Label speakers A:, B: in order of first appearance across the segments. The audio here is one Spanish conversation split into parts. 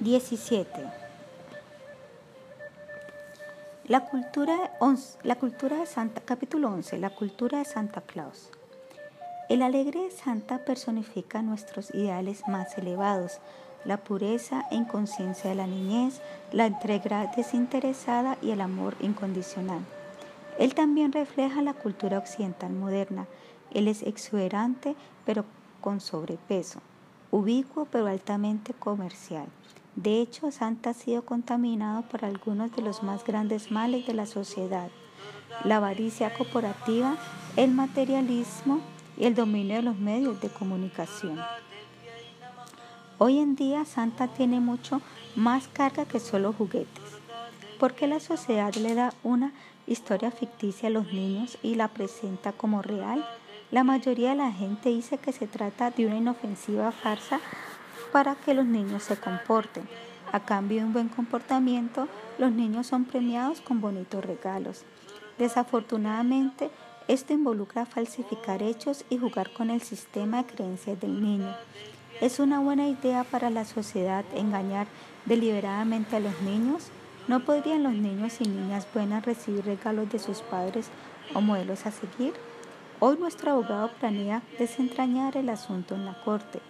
A: 17. La cultura, la cultura de Santa, capítulo 11, la cultura de Santa Claus. El alegre Santa personifica nuestros ideales más elevados, la pureza e inconsciencia de la niñez, la entrega desinteresada y el amor incondicional. Él también refleja la cultura occidental moderna. Él es exuberante pero con sobrepeso, ubicuo pero altamente comercial. De hecho, Santa ha sido contaminado por algunos de los más grandes males de la sociedad, la avaricia corporativa, el materialismo y el dominio de los medios de comunicación. Hoy en día Santa tiene mucho más carga que solo juguetes. porque la sociedad le da una historia ficticia a los niños y la presenta como real? La mayoría de la gente dice que se trata de una inofensiva farsa para que los niños se comporten. A cambio de un buen comportamiento, los niños son premiados con bonitos regalos. Desafortunadamente, esto involucra falsificar hechos y jugar con el sistema de creencias del niño. ¿Es una buena idea para la sociedad engañar deliberadamente a los niños? ¿No podrían los niños y niñas buenas recibir regalos de sus padres o modelos a seguir? Hoy nuestro abogado planea desentrañar el asunto en la corte.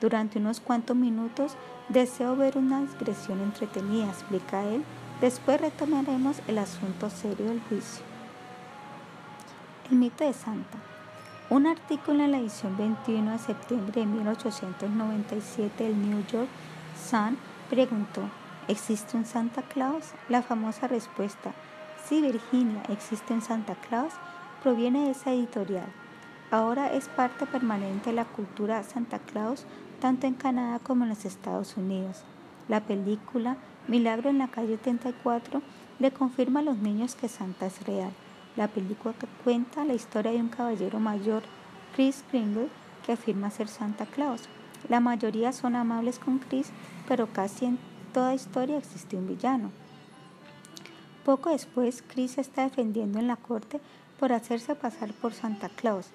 A: Durante unos cuantos minutos deseo ver una digresión entretenida, explica él. Después retomaremos el asunto serio del juicio. El mito de Santa. Un artículo en la edición 21 de septiembre de 1897 del New York Sun preguntó, ¿existe un Santa Claus? La famosa respuesta, sí Virginia, existe un Santa Claus, proviene de esa editorial. Ahora es parte permanente de la cultura Santa Claus tanto en Canadá como en los Estados Unidos. La película Milagro en la calle 34 le confirma a los niños que Santa es real. La película cuenta la historia de un caballero mayor, Chris Kringle, que afirma ser Santa Claus. La mayoría son amables con Chris, pero casi en toda historia existe un villano. Poco después, Chris está defendiendo en la corte por hacerse pasar por Santa Claus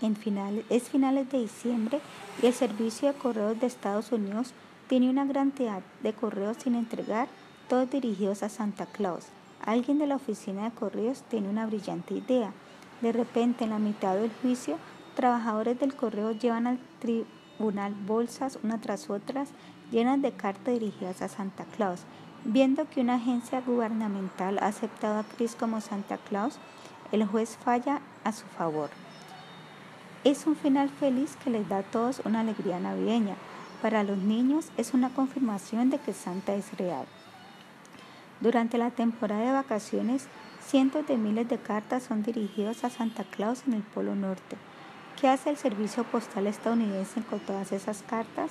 A: es finales de diciembre y el Servicio de Correos de Estados Unidos tiene una gran cantidad de correos sin entregar, todos dirigidos a Santa Claus. Alguien de la oficina de correos tiene una brillante idea. De repente, en la mitad del juicio, trabajadores del correo llevan al tribunal bolsas una tras otras llenas de cartas dirigidas a Santa Claus. Viendo que una agencia gubernamental ha aceptado a Chris como Santa Claus, el juez falla a su favor. Es un final feliz que les da a todos una alegría navideña. Para los niños es una confirmación de que Santa es real. Durante la temporada de vacaciones, cientos de miles de cartas son dirigidas a Santa Claus en el Polo Norte. ¿Qué hace el servicio postal estadounidense con todas esas cartas?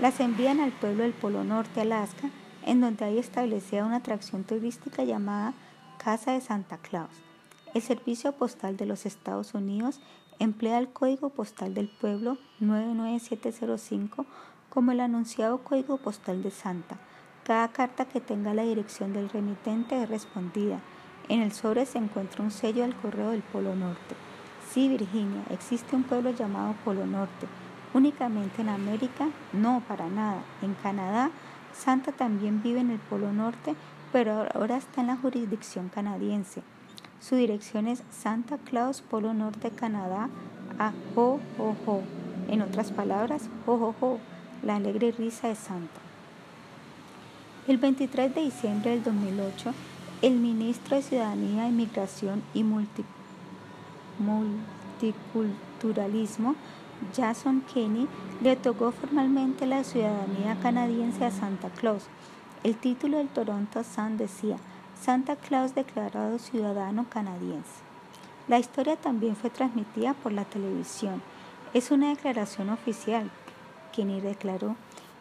A: Las envían al pueblo del Polo Norte, Alaska, en donde hay establecida una atracción turística llamada Casa de Santa Claus. El Servicio Postal de los Estados Unidos emplea el código postal del pueblo 99705 como el anunciado código postal de Santa. Cada carta que tenga la dirección del remitente es respondida. En el sobre se encuentra un sello del correo del Polo Norte. Sí, Virginia, existe un pueblo llamado Polo Norte. Únicamente en América, no, para nada. En Canadá, Santa también vive en el Polo Norte, pero ahora está en la jurisdicción canadiense. Su dirección es Santa Claus, Polo Norte, Canadá, a Ho Ho Ho. En otras palabras, Ho Ho Ho, la alegre risa de Santa. El 23 de diciembre del 2008, el ministro de Ciudadanía, Inmigración y Multiculturalismo, Jason Kenney, le otorgó formalmente la ciudadanía canadiense a Santa Claus. El título del Toronto Sun decía, Santa Claus declarado ciudadano canadiense. La historia también fue transmitida por la televisión. Es una declaración oficial. Kenny declaró,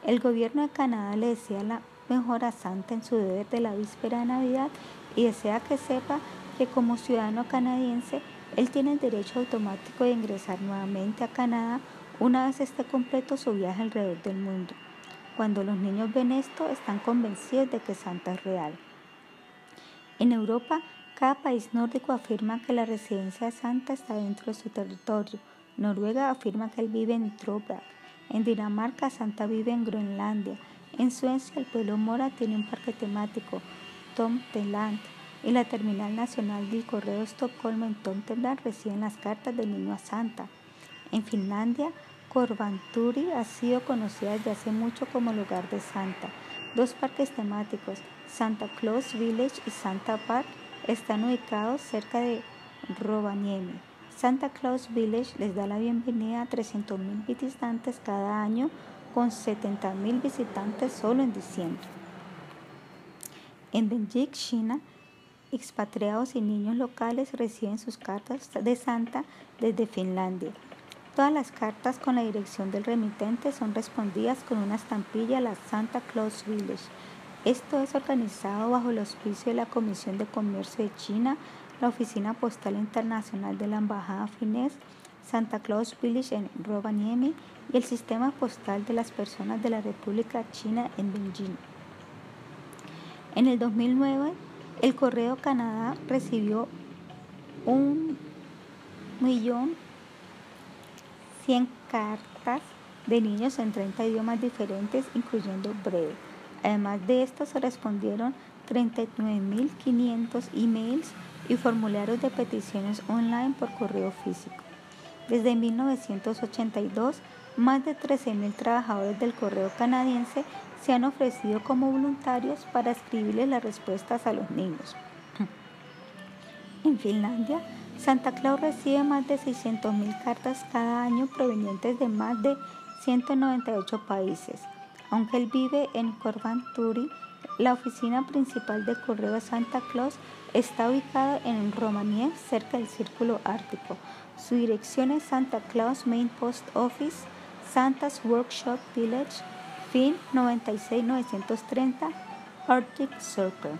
A: el gobierno de Canadá le desea la mejor a Santa en su deber de la víspera de Navidad y desea que sepa que como ciudadano canadiense, él tiene el derecho automático de ingresar nuevamente a Canadá una vez esté completo su viaje alrededor del mundo. Cuando los niños ven esto, están convencidos de que Santa es real. En Europa, cada país nórdico afirma que la residencia de Santa está dentro de su territorio. Noruega afirma que él vive en Trøndelag. En Dinamarca, Santa vive en Groenlandia. En Suecia, el pueblo mora tiene un parque temático, Tomteland, y la Terminal Nacional del Correo Estocolmo en Tomteland reciben las cartas del niño a Santa. En Finlandia, Korvanturi ha sido conocida desde hace mucho como lugar de Santa. Dos parques temáticos, Santa Claus Village y Santa Park, están ubicados cerca de Rovaniemi. Santa Claus Village les da la bienvenida a 300.000 visitantes cada año, con 70.000 visitantes solo en diciembre. En Beijing, China, expatriados y niños locales reciben sus cartas de Santa desde Finlandia. Todas las cartas con la dirección del remitente son respondidas con una estampilla a la Santa Claus Village. Esto es organizado bajo el auspicio de la Comisión de Comercio de China, la Oficina Postal Internacional de la Embajada Finés, Santa Claus Village en Rovaniemi y el Sistema Postal de las Personas de la República China en Beijing. En el 2009, el Correo Canadá recibió un millón 100 cartas de niños en 30 idiomas diferentes, incluyendo breve. Además de esto, se respondieron 39.500 emails y formularios de peticiones online por correo físico. Desde 1982, más de 13.000 trabajadores del correo canadiense se han ofrecido como voluntarios para escribirle las respuestas a los niños. En Finlandia, Santa Claus recibe más de 600.000 cartas cada año provenientes de más de 198 países. Aunque él vive en Corvanturi, la oficina principal de correo de Santa Claus está ubicada en Romania, cerca del Círculo Ártico. Su dirección es Santa Claus Main Post Office, Santa's Workshop Village, FIN 96930, Arctic Circle.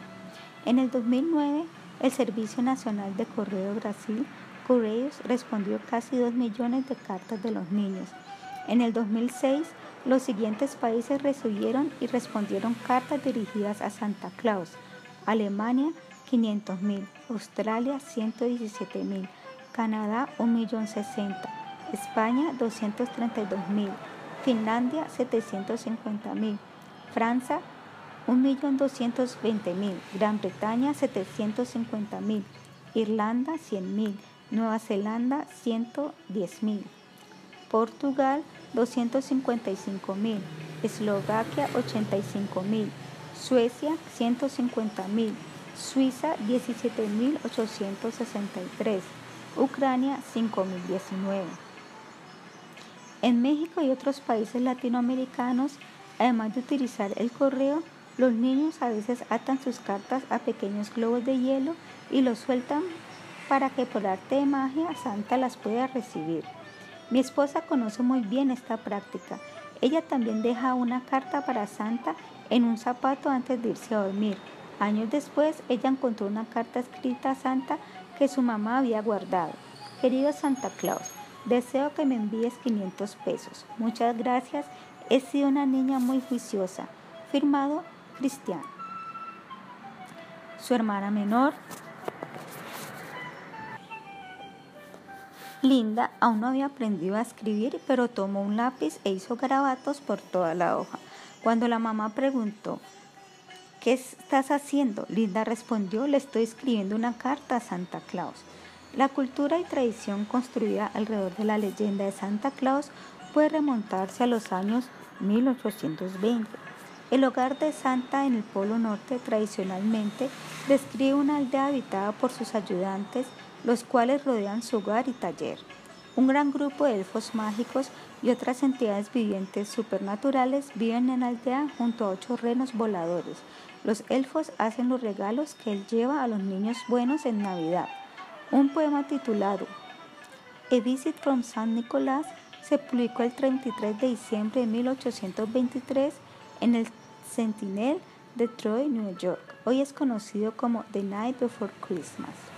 A: En el 2009, el Servicio Nacional de Correo Brasil, Correios, respondió casi 2 millones de cartas de los niños. En el 2006, los siguientes países recibieron y respondieron cartas dirigidas a Santa Claus. Alemania, 500.000. Australia, 117.000. Canadá, 1.060.000. España, 232.000. Finlandia, 750.000. Francia, 1.220.000, Gran Bretaña 750.000, Irlanda 100.000, Nueva Zelanda 110.000, Portugal 255.000, Eslovaquia 85.000, Suecia 150.000, Suiza 17.863, Ucrania 5.019. En México y otros países latinoamericanos, además de utilizar el correo, los niños a veces atan sus cartas a pequeños globos de hielo y los sueltan para que por arte de magia Santa las pueda recibir. Mi esposa conoce muy bien esta práctica. Ella también deja una carta para Santa en un zapato antes de irse a dormir. Años después, ella encontró una carta escrita a Santa que su mamá había guardado. Querido Santa Claus, deseo que me envíes 500 pesos. Muchas gracias. He sido una niña muy juiciosa. Firmado Cristian. Su hermana menor, Linda, aún no había aprendido a escribir, pero tomó un lápiz e hizo garabatos por toda la hoja. Cuando la mamá preguntó, ¿qué estás haciendo? Linda respondió, le estoy escribiendo una carta a Santa Claus. La cultura y tradición construida alrededor de la leyenda de Santa Claus puede remontarse a los años 1820. El hogar de Santa en el Polo Norte tradicionalmente describe una aldea habitada por sus ayudantes, los cuales rodean su hogar y taller. Un gran grupo de elfos mágicos y otras entidades vivientes supernaturales viven en la aldea junto a ocho renos voladores. Los elfos hacen los regalos que él lleva a los niños buenos en Navidad. Un poema titulado A Visit from San Nicolás se publicó el 33 de diciembre de 1823 en el Sentinel de Troy, New York. Hoy es conocido como The Night Before Christmas.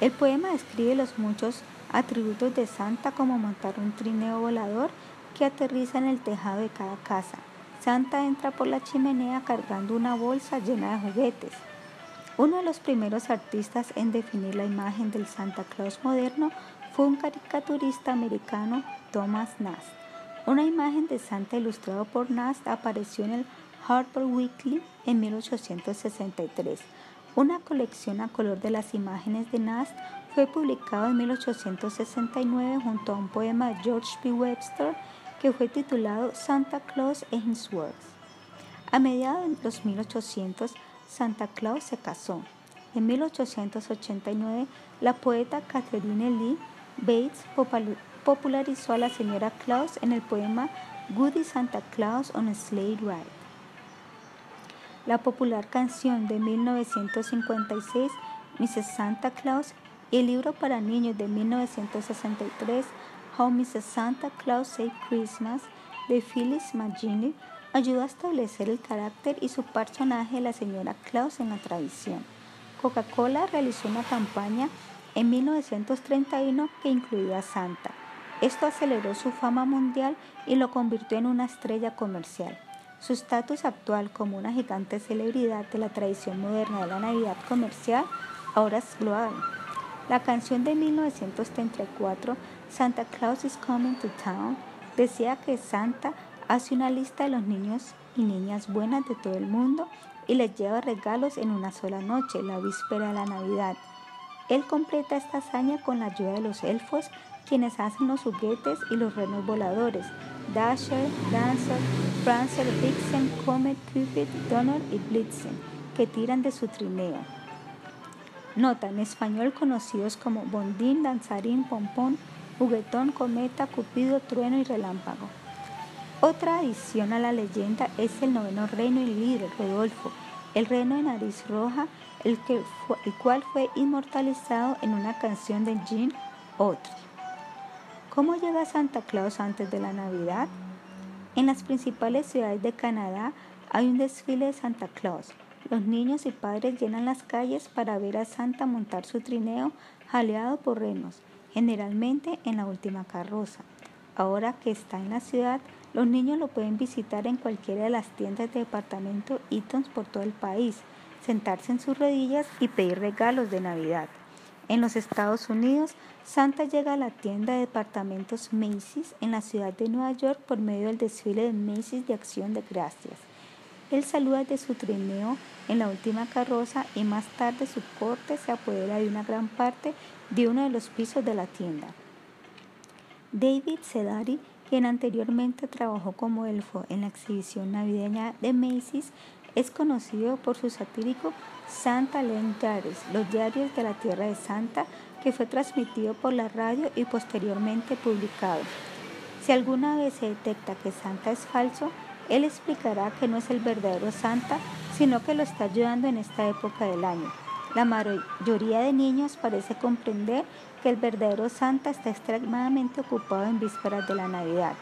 A: El poema describe los muchos atributos de Santa como montar un trineo volador que aterriza en el tejado de cada casa. Santa entra por la chimenea cargando una bolsa llena de juguetes. Uno de los primeros artistas en definir la imagen del Santa Claus moderno fue un caricaturista americano, Thomas Nast. Una imagen de Santa ilustrado por Nast apareció en el Harper Weekly en 1863. Una colección a color de las imágenes de Nast fue publicado en 1869 junto a un poema de George P. Webster que fue titulado Santa Claus and His Works. A mediados de los 1800, Santa Claus se casó. En 1889, la poeta Catherine Lee Bates popularizó a la señora Claus en el poema Goody Santa Claus on a Sleigh Ride. La popular canción de 1956, Mrs. Santa Claus, y el libro para niños de 1963, How Mrs. Santa Claus Saved Christmas, de Phyllis McGinley, ayudó a establecer el carácter y su personaje, la señora Claus, en la tradición. Coca-Cola realizó una campaña en 1931 que incluía a Santa. Esto aceleró su fama mundial y lo convirtió en una estrella comercial. Su estatus actual como una gigante celebridad de la tradición moderna de la Navidad comercial ahora es global. La canción de 1934, Santa Claus is Coming to Town, decía que Santa hace una lista de los niños y niñas buenas de todo el mundo y les lleva regalos en una sola noche, la víspera de la Navidad. Él completa esta hazaña con la ayuda de los elfos, quienes hacen los juguetes y los renos voladores, Dasher, Dancer, Prancer, Vixen, Comet, Cupid, Donald y Blitzen, que tiran de su trineo. Nota, en español conocidos como Bondín, Danzarín, Pompón, Juguetón, Cometa, Cupido, Trueno y Relámpago. Otra adición a la leyenda es el noveno reino y líder, Rodolfo, el reino de nariz roja, el, que el cual fue inmortalizado en una canción de Jean Autry. ¿Cómo llega Santa Claus antes de la Navidad? En las principales ciudades de Canadá hay un desfile de Santa Claus. Los niños y padres llenan las calles para ver a Santa montar su trineo jaleado por renos, generalmente en la última carroza. Ahora que está en la ciudad, los niños lo pueden visitar en cualquiera de las tiendas de departamento Eaton's por todo el país, sentarse en sus rodillas y pedir regalos de Navidad. En los Estados Unidos, Santa llega a la tienda de departamentos Macy's en la ciudad de Nueva York por medio del desfile de Macy's de Acción de Gracias. Él saluda de su trineo en la última carroza y más tarde su corte se apodera de una gran parte de uno de los pisos de la tienda. David Sedari quien anteriormente trabajó como elfo en la exhibición navideña de Macy's, es conocido por su satírico Santa Land Diaries, los diarios de la Tierra de Santa, que fue transmitido por la radio y posteriormente publicado. Si alguna vez se detecta que Santa es falso, él explicará que no es el verdadero Santa, sino que lo está ayudando en esta época del año. La mayoría de niños parece comprender que el verdadero Santa está extremadamente ocupado en vísperas de la Navidad.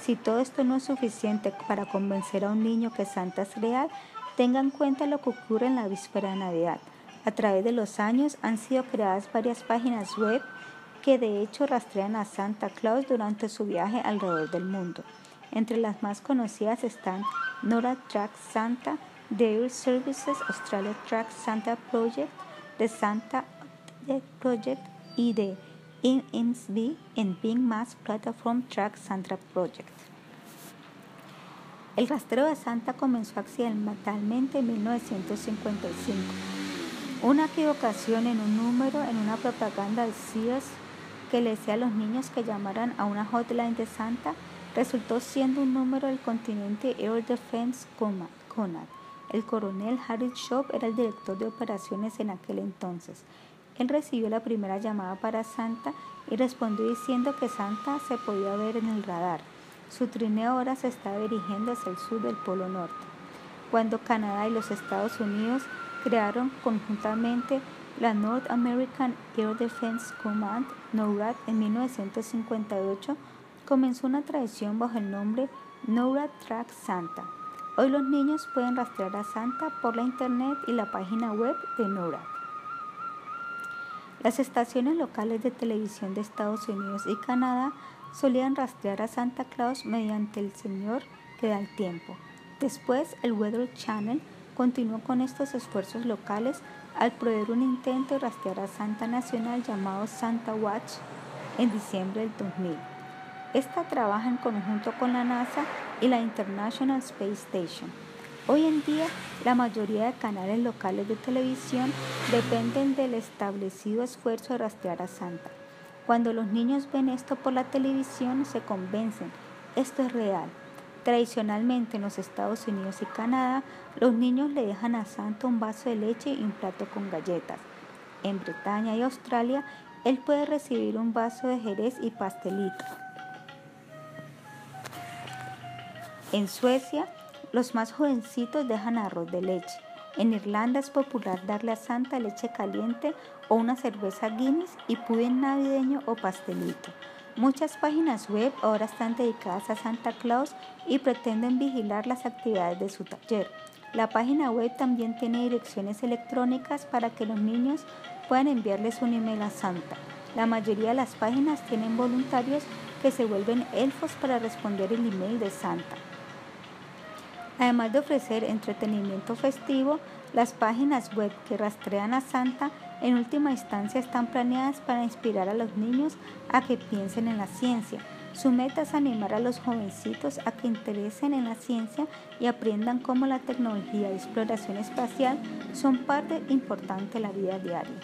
A: Si todo esto no es suficiente para convencer a un niño que Santa es real, tenga en cuenta lo que ocurre en la víspera de Navidad. A través de los años han sido creadas varias páginas web que de hecho rastrean a Santa Claus durante su viaje alrededor del mundo. Entre las más conocidas están Nora Track Santa, Dairy Services Australia Track Santa Project, The Santa Project y de INSB en Bing Mass Platform Track Santa Project. El rastreo de Santa comenzó accidentalmente en 1955. Una equivocación en un número en una propaganda de Sears que le decía a los niños que llamaran a una hotline de Santa resultó siendo un número del continente Air Defense Command. El coronel Harry Shop era el director de operaciones en aquel entonces. Él recibió la primera llamada para Santa y respondió diciendo que Santa se podía ver en el radar. Su trineo ahora se estaba dirigiendo hacia el sur del Polo Norte. Cuando Canadá y los Estados Unidos crearon conjuntamente la North American Air Defense Command, NORAD, en 1958, comenzó una tradición bajo el nombre NORAD Track Santa. Hoy los niños pueden rastrear a Santa por la internet y la página web de NORAD. Las estaciones locales de televisión de Estados Unidos y Canadá solían rastrear a Santa Claus mediante el Señor que da el tiempo. Después, el Weather Channel continuó con estos esfuerzos locales al proveer un intento de rastrear a Santa Nacional llamado Santa Watch en diciembre del 2000. Esta trabaja en conjunto con la NASA y la International Space Station. Hoy en día, la mayoría de canales locales de televisión dependen del establecido esfuerzo de rastrear a Santa. Cuando los niños ven esto por la televisión, se convencen, esto es real. Tradicionalmente en los Estados Unidos y Canadá, los niños le dejan a Santa un vaso de leche y un plato con galletas. En Bretaña y Australia, él puede recibir un vaso de jerez y pastelito. En Suecia, los más jovencitos dejan arroz de leche. En Irlanda es popular darle a Santa leche caliente o una cerveza Guinness y pudín navideño o pastelito. Muchas páginas web ahora están dedicadas a Santa Claus y pretenden vigilar las actividades de su taller. La página web también tiene direcciones electrónicas para que los niños puedan enviarles un email a Santa. La mayoría de las páginas tienen voluntarios que se vuelven elfos para responder el email de Santa. Además de ofrecer entretenimiento festivo, las páginas web que rastrean a Santa en última instancia están planeadas para inspirar a los niños a que piensen en la ciencia. Su meta es animar a los jovencitos a que interesen en la ciencia y aprendan cómo la tecnología y exploración espacial son parte importante de la vida diaria.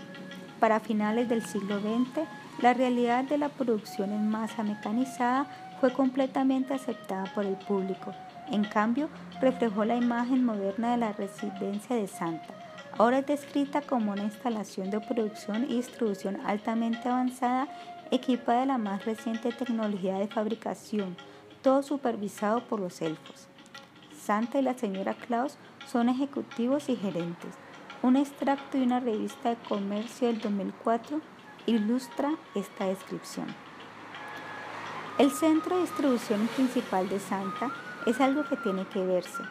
A: Para finales del siglo XX, la realidad de la producción en masa mecanizada fue completamente aceptada por el público. En cambio, reflejó la imagen moderna de la residencia de Santa. Ahora es descrita como una instalación de producción y distribución altamente avanzada, equipada de la más reciente tecnología de fabricación, todo supervisado por los elfos. Santa y la señora Claus son ejecutivos y gerentes. Un extracto de una revista de comercio del 2004 ilustra esta descripción. El centro de distribución principal de Santa es algo que tiene que verse.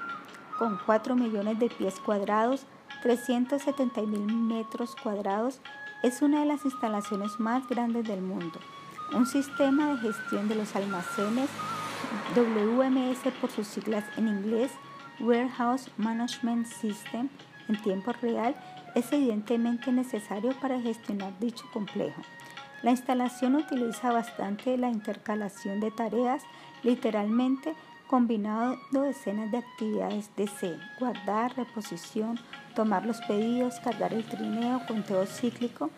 A: Con 4 millones de pies cuadrados, 370 mil metros cuadrados, es una de las instalaciones más grandes del mundo. Un sistema de gestión de los almacenes, WMS por sus siglas en inglés, Warehouse Management System, en tiempo real, es evidentemente necesario para gestionar dicho complejo. La instalación utiliza bastante la intercalación de tareas, literalmente combinado decenas de actividades de C, guardar, reposición, tomar los pedidos, cargar el trineo, conteo cíclico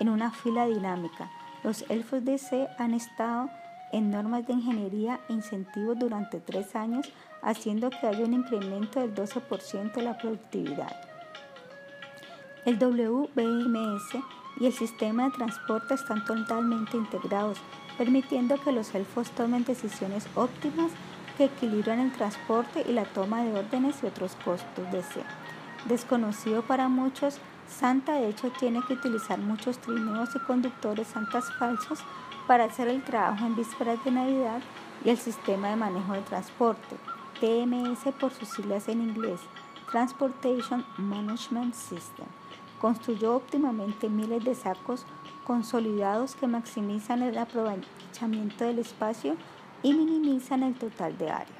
A: en una fila dinámica. Los elfos de C han estado en normas de ingeniería e incentivos durante tres años, haciendo que haya un incremento del 12% de la productividad. El WBMS y el sistema de transporte están totalmente integrados, permitiendo que los elfos tomen decisiones óptimas que equilibran el transporte y la toma de órdenes y otros costos de C. Desconocido para muchos, Santa de hecho tiene que utilizar muchos trineos y conductores santas falsos para hacer el trabajo en vísperas de Navidad y el sistema de manejo de transporte, TMS por sus siglas en inglés, Transportation Management System. Construyó óptimamente miles de sacos consolidados que maximizan el aprovechamiento del espacio y minimizan el total de área.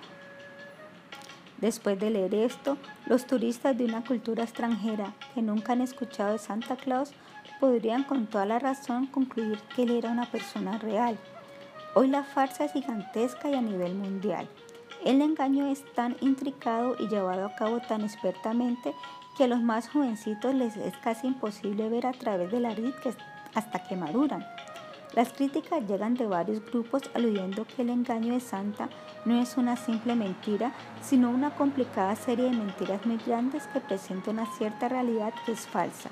A: Después de leer esto, los turistas de una cultura extranjera que nunca han escuchado de Santa Claus podrían con toda la razón concluir que él era una persona real. Hoy la farsa es gigantesca y a nivel mundial. El engaño es tan intricado y llevado a cabo tan expertamente que a los más jovencitos les es casi imposible ver a través de la vid hasta que maduran. Las críticas llegan de varios grupos aludiendo que el engaño de Santa no es una simple mentira, sino una complicada serie de mentiras muy grandes que presenta una cierta realidad que es falsa.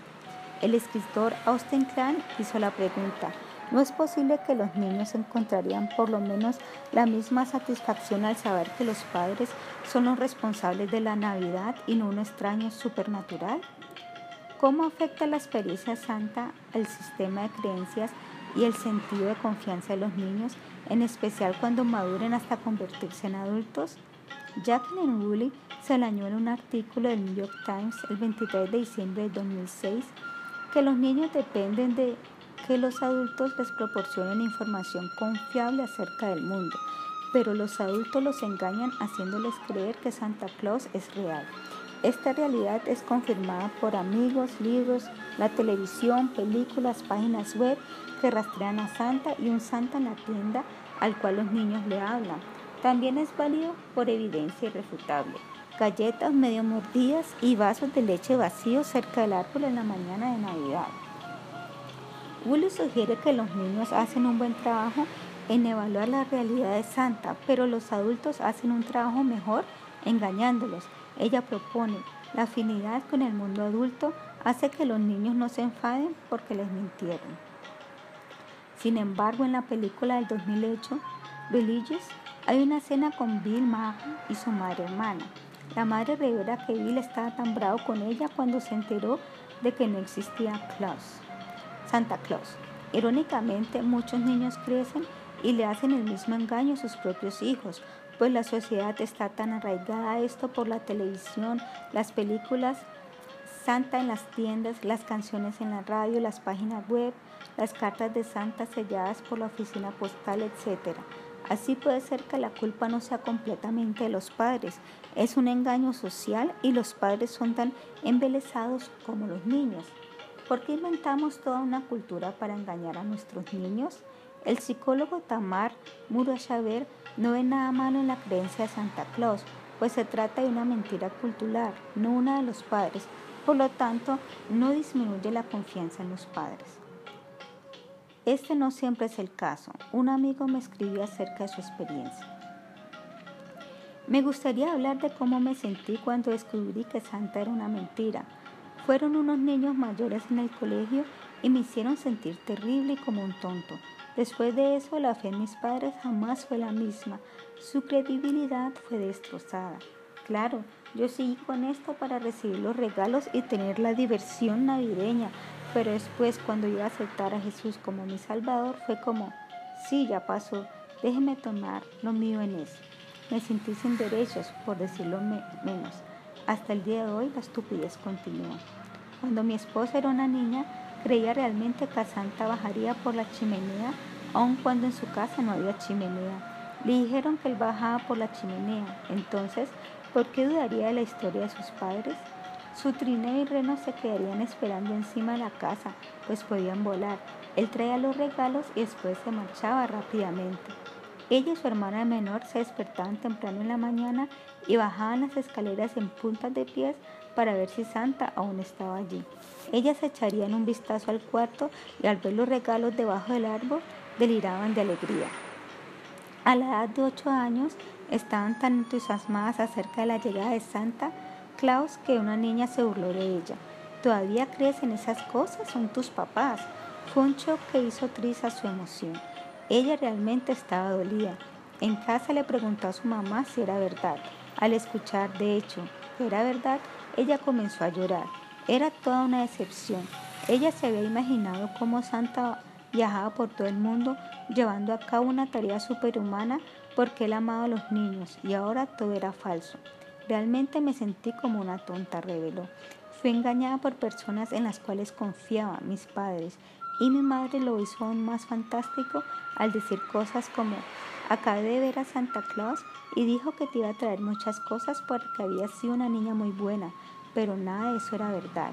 A: El escritor Austin Klein hizo la pregunta, ¿no es posible que los niños encontrarían por lo menos la misma satisfacción al saber que los padres son los responsables de la Navidad y no un extraño supernatural? ¿Cómo afecta la experiencia santa al sistema de creencias y el sentido de confianza de los niños, en especial cuando maduren hasta convertirse en adultos? Jacqueline Woolley añadió en un artículo del New York Times el 23 de diciembre de 2006 que los niños dependen de que los adultos les proporcionen información confiable acerca del mundo, pero los adultos los engañan haciéndoles creer que Santa Claus es real. Esta realidad es confirmada por amigos, libros, la televisión, películas, páginas web que rastrean a Santa y un Santa en la tienda al cual los niños le hablan. También es válido por evidencia irrefutable. Galletas medio mordidas y vasos de leche vacíos cerca del árbol en la mañana de Navidad. Willy sugiere que los niños hacen un buen trabajo en evaluar la realidad de Santa, pero los adultos hacen un trabajo mejor engañándolos. Ella propone, la afinidad con el mundo adulto hace que los niños no se enfaden porque les mintieron. Sin embargo, en la película del 2008, Religious, hay una escena con Bill Maher y su madre hermana. La madre revela que Bill estaba tan bravo con ella cuando se enteró de que no existía Claus, Santa Claus. Irónicamente, muchos niños crecen y le hacen el mismo engaño a sus propios hijos, pues la sociedad está tan arraigada a esto por la televisión, las películas, Santa en las tiendas, las canciones en la radio, las páginas web, las cartas de Santa selladas por la oficina postal, etc. Así puede ser que la culpa no sea completamente de los padres, es un engaño social y los padres son tan embelesados como los niños. ¿Por qué inventamos toda una cultura para engañar a nuestros niños? El psicólogo Tamar Murashaver no ve nada malo en la creencia de Santa Claus, pues se trata de una mentira cultural, no una de los padres. Por lo tanto, no disminuye la confianza en los padres. Este no siempre es el caso. Un amigo me escribió acerca de su experiencia. Me gustaría hablar de cómo me sentí cuando descubrí que Santa era una mentira. Fueron unos niños mayores en el colegio y me hicieron sentir terrible y como un tonto. Después de eso, la fe en mis padres jamás fue la misma. Su credibilidad fue destrozada. Claro, yo seguí con esto para recibir los regalos y tener la diversión navideña, pero después cuando yo aceptar a Jesús como mi Salvador fue como, sí, ya pasó, déjeme tomar lo mío en eso. Me sentí sin derechos, por decirlo menos. Hasta el día de hoy la estupidez continúa. Cuando mi esposa era una niña, Creía realmente que Santa bajaría por la chimenea, aun cuando en su casa no había chimenea. Le dijeron que él bajaba por la chimenea. Entonces, ¿por qué dudaría de la historia de sus padres? Su trineo y reno se quedarían esperando encima de la casa, pues podían volar. Él traía los regalos y después se marchaba rápidamente. Ella y su hermana menor se despertaban temprano en la mañana y bajaban las escaleras en puntas de pies para ver si Santa aún estaba allí. Ellas echarían un vistazo al cuarto y al ver los regalos debajo del árbol deliraban de alegría. A la edad de ocho años estaban tan entusiasmadas acerca de la llegada de Santa Claus que una niña se burló de ella. ¿Todavía crees en esas cosas? Son tus papás. Fue un shock que hizo triste su emoción. Ella realmente estaba dolida. En casa le preguntó a su mamá si era verdad. Al escuchar, de hecho, que era verdad, ella comenzó a llorar. Era toda una decepción. Ella se había imaginado cómo Santa viajaba por todo el mundo llevando a cabo una tarea superhumana porque él amaba a los niños y ahora todo era falso. Realmente me sentí como una tonta, reveló. Fui engañada por personas en las cuales confiaba, mis padres, y mi madre lo hizo aún más fantástico al decir cosas como, acabé de ver a Santa Claus y dijo que te iba a traer muchas cosas porque había sido una niña muy buena, pero nada de eso era verdad.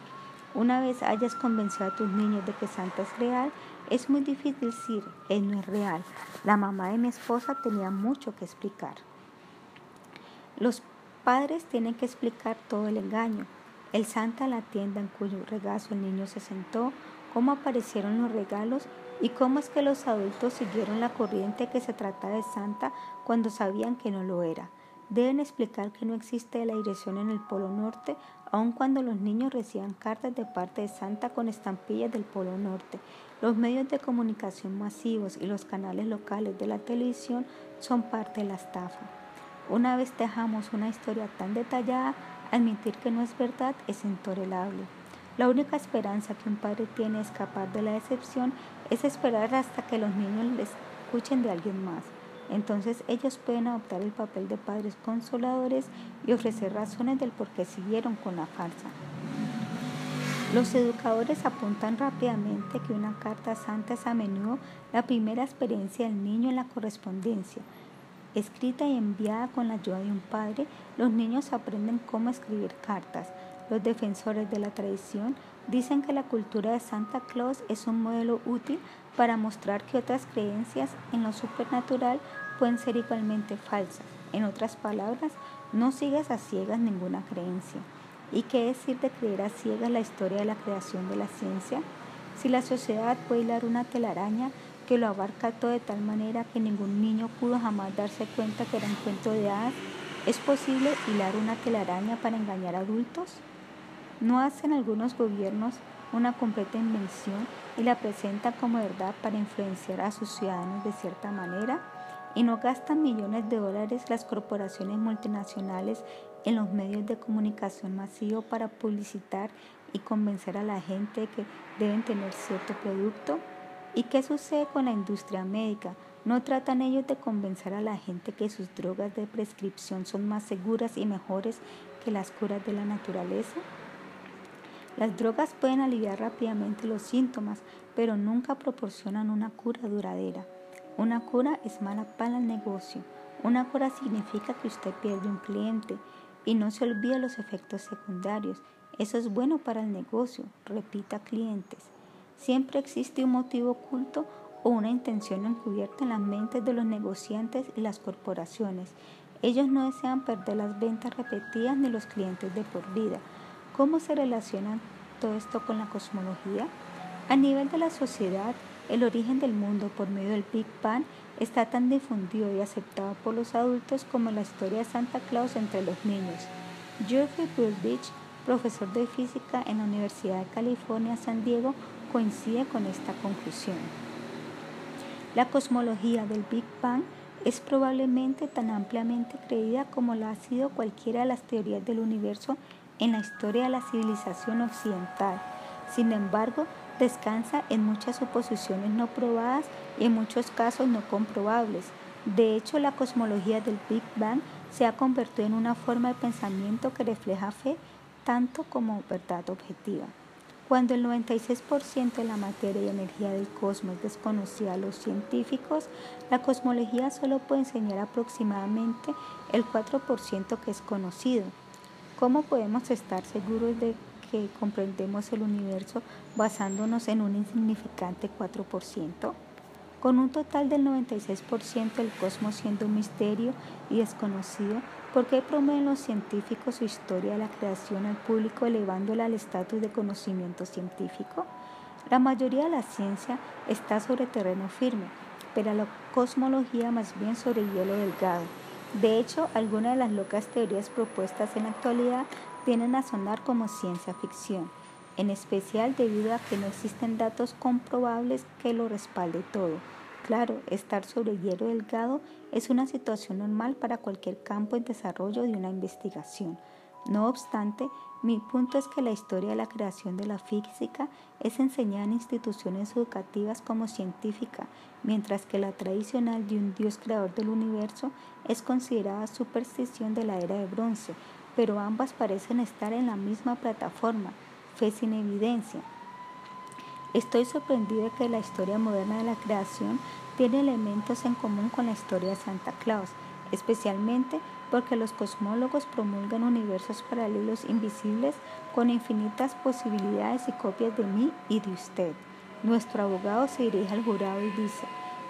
A: Una vez hayas convencido a tus niños de que Santa es real, es muy difícil decir, él no es real. La mamá de mi esposa tenía mucho que explicar. Los padres tienen que explicar todo el engaño. El Santa la tienda en cuyo regazo el niño se sentó, cómo aparecieron los regalos y cómo es que los adultos siguieron la corriente que se trata de Santa cuando sabían que no lo era. Deben explicar que no existe la dirección en el Polo Norte, aun cuando los niños reciban cartas de parte de Santa con estampillas del Polo Norte. Los medios de comunicación masivos y los canales locales de la televisión son parte de la estafa. Una vez dejamos una historia tan detallada, admitir que no es verdad es intolerable. La única esperanza que un padre tiene de escapar de la decepción es esperar hasta que los niños les escuchen de alguien más. Entonces ellos pueden adoptar el papel de padres consoladores y ofrecer razones del por qué siguieron con la farsa. Los educadores apuntan rápidamente que una carta santa es a menudo la primera experiencia del niño en la correspondencia. Escrita y enviada con la ayuda de un padre, los niños aprenden cómo escribir cartas. Los defensores de la tradición dicen que la cultura de Santa Claus es un modelo útil para mostrar que otras creencias en lo supernatural pueden ser igualmente falsas. En otras palabras, no sigas a ciegas ninguna creencia. ¿Y qué decir de creer a ciegas la historia de la creación de la ciencia? Si la sociedad puede hilar una telaraña que lo abarca todo de tal manera que ningún niño pudo jamás darse cuenta que era un cuento de hadas, ¿es posible hilar una telaraña para engañar a adultos? ¿No hacen algunos gobiernos una completa invención y la presentan como verdad para influenciar a sus ciudadanos de cierta manera? ¿Y no gastan millones de dólares las corporaciones multinacionales en los medios de comunicación masivo para publicitar y convencer a la gente de que deben tener cierto producto? ¿Y qué sucede con la industria médica? ¿No tratan ellos de convencer a la gente que sus drogas de prescripción son más seguras y mejores que las curas de la naturaleza? Las drogas pueden aliviar rápidamente los síntomas, pero nunca proporcionan una cura duradera. Una cura es mala para el negocio. Una cura significa que usted pierde un cliente y no se olvide los efectos secundarios. Eso es bueno para el negocio, repita clientes. Siempre existe un motivo oculto o una intención encubierta en las mentes de los negociantes y las corporaciones. Ellos no desean perder las ventas repetidas ni los clientes de por vida. ¿Cómo se relaciona todo esto con la cosmología? A nivel de la sociedad, el origen del mundo por medio del Big Bang está tan difundido y aceptado por los adultos como la historia de Santa Claus entre los niños. Jeffrey Burbidge, profesor de física en la Universidad de California, San Diego, coincide con esta conclusión. La cosmología del Big Bang es probablemente tan ampliamente creída como la ha sido cualquiera de las teorías del universo en la historia de la civilización occidental. Sin embargo, descansa en muchas suposiciones no probadas y en muchos casos no comprobables. De hecho, la cosmología del Big Bang se ha convertido en una forma de pensamiento que refleja fe tanto como verdad objetiva. Cuando el 96% de la materia y energía del cosmos es desconocida a los científicos, la cosmología solo puede enseñar aproximadamente el 4% que es conocido. ¿Cómo podemos estar seguros de que comprendemos el universo basándonos en un insignificante 4%? Con un total del 96% del cosmos siendo un misterio y desconocido, ¿por qué promueven los científicos su historia de la creación al público elevándola al estatus de conocimiento científico? La mayoría de la ciencia está sobre terreno firme, pero la cosmología más bien sobre hielo delgado. De hecho, algunas de las locas teorías propuestas en la actualidad vienen a sonar como ciencia ficción, en especial debido a que no existen datos comprobables que lo respalde todo. Claro, estar sobre hielo delgado es una situación normal para cualquier campo en desarrollo de una investigación. No obstante, mi punto es que la historia de la creación de la física es enseñada en instituciones educativas como científica, mientras que la tradicional de un Dios creador del universo es considerada superstición de la era de bronce, pero ambas parecen estar en la misma plataforma, fe sin evidencia. Estoy sorprendido de que la historia moderna de la creación tiene elementos en común con la historia de Santa Claus, especialmente porque los cosmólogos promulgan universos paralelos invisibles con infinitas posibilidades y copias de mí y de usted. Nuestro abogado se dirige al jurado y dice,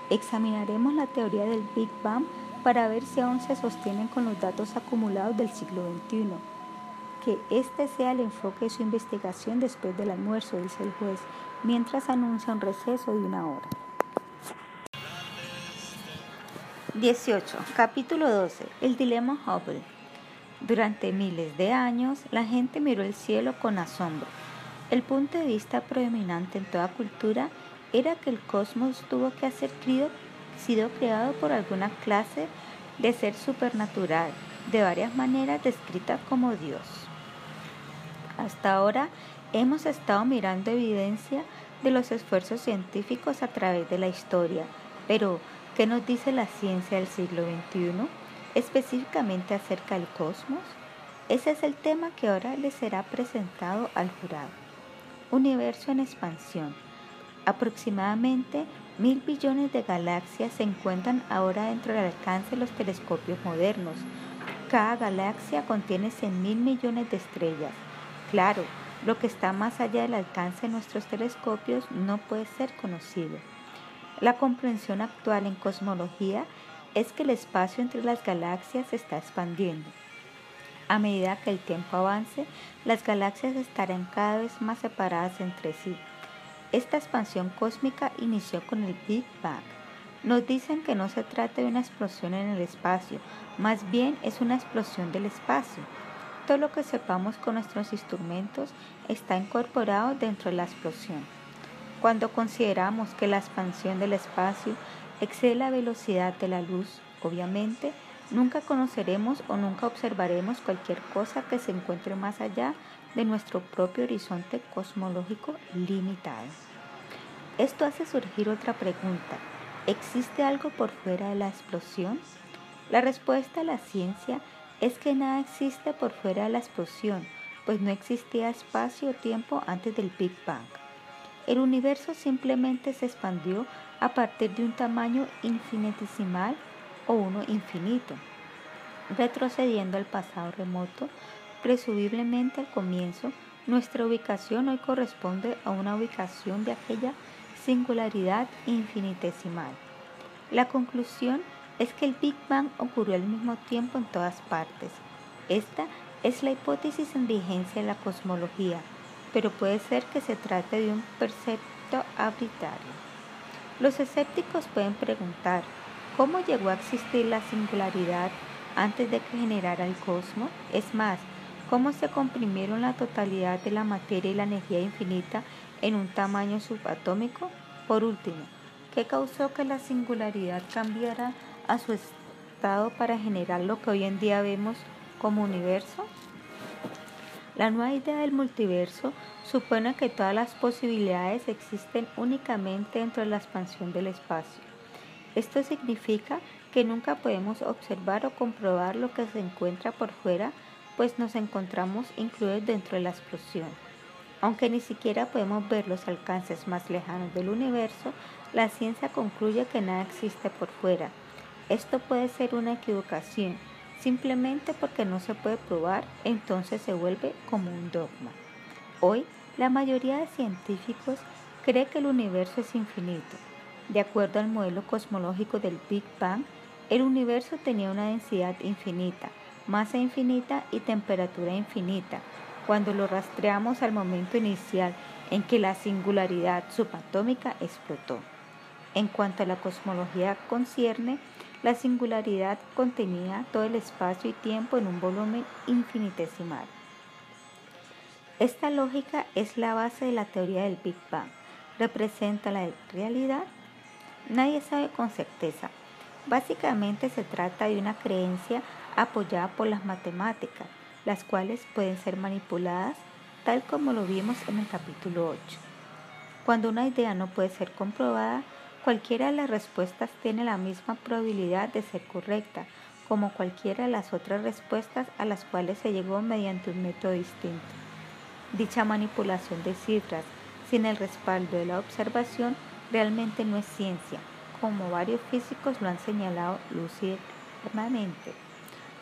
A: examinaremos la teoría del Big Bang para ver si aún se sostienen con los datos acumulados del siglo XXI. Que este sea el enfoque de su investigación después del almuerzo, dice el juez, mientras anuncia un receso de una hora. 18. Capítulo 12. El dilema Hubble. Durante miles de años, la gente miró el cielo con asombro. El punto de vista predominante en toda cultura era que el cosmos tuvo que haber sido creado por alguna clase de ser supernatural, de varias maneras descrita como Dios. Hasta ahora hemos estado mirando evidencia de los esfuerzos científicos a través de la historia, pero ¿Qué nos dice la ciencia del siglo XXI específicamente acerca del cosmos? Ese es el tema que ahora le será presentado al jurado. Universo en expansión. Aproximadamente mil billones de galaxias se encuentran ahora dentro del alcance de los telescopios modernos. Cada galaxia contiene 100 mil millones de estrellas. Claro, Lo que está más allá del alcance de nuestros telescopios no puede ser conocido. La comprensión actual en cosmología es que el espacio entre las galaxias se está expandiendo. A medida que el tiempo avance, las galaxias estarán cada vez más separadas entre sí. Esta expansión cósmica inició con el Big Bang. Nos dicen que no se trata de una explosión en el espacio, más bien es una explosión del espacio. Todo lo que sepamos con nuestros instrumentos está incorporado dentro de la explosión. Cuando consideramos que la expansión del espacio excede la velocidad de la luz, obviamente, nunca conoceremos o nunca observaremos cualquier cosa que se encuentre más allá nuestro propio horizonte cosmológico limitado. Esto hace surgir otra pregunta. ¿Existe algo por fuera de la explosión? La respuesta a la ciencia es que nada existe por fuera de la explosión, pues no existía espacio o tiempo antes del Big Bang. El universo simplemente se expandió a partir de un tamaño infinitesimal o uno infinito. Retrocediendo al pasado remoto, presumiblemente al comienzo, nuestra ubicación hoy corresponde a una ubicación de aquella singularidad infinitesimal. La conclusión es que el Big Bang ocurrió al mismo tiempo en todas partes. Esta es la hipótesis en vigencia en la cosmología, pero puede ser que se trate de un percepto arbitrario. Los escépticos pueden preguntar, ¿cómo llegó a existir la singularidad antes de que generara el cosmos? Es más, ¿cómo se comprimieron la totalidad de la materia y la energía infinita en un tamaño subatómico? Por último, ¿qué causó que la singularidad cambiara a su estado para generar lo que hoy en día vemos como universo? La nueva idea del multiverso supone que todas las posibilidades existen únicamente dentro de la expansión del espacio. Esto significa que nunca podemos observar o comprobar lo que se encuentra por fuera, pues nos encontramos incluidos dentro de la explosión. Aunque ni siquiera podemos ver los alcances más lejanos del universo, la ciencia concluye que nada existe por fuera, esto puede ser una equivocación. Simplemente porque no se puede probar, entonces se vuelve como un dogma. Hoy, la mayoría de científicos cree que el universo es infinito. De acuerdo al modelo cosmológico del Big Bang, el universo tenía una densidad infinita, masa infinita y temperatura infinita. Cuando lo rastreamos al momento inicial en que la singularidad subatómica explotó. En cuanto a la cosmología concierne, la singularidad contenía todo el espacio y tiempo en un volumen infinitesimal. Esta lógica es la base de la teoría del Big Bang. ¿Representa la realidad? Nadie sabe con certeza. Básicamente se trata de una creencia apoyada por las matemáticas, las cuales pueden ser manipuladas tal como lo vimos en el capítulo 8. Cuando una idea no puede ser comprobada, Cualquiera de las respuestas tiene la misma probabilidad de ser correcta, como cualquiera de las otras respuestas a las cuales se llegó mediante un método distinto. Dicha manipulación de cifras sin el respaldo de la observación realmente no es ciencia, como varios físicos lo han señalado lúcidamente.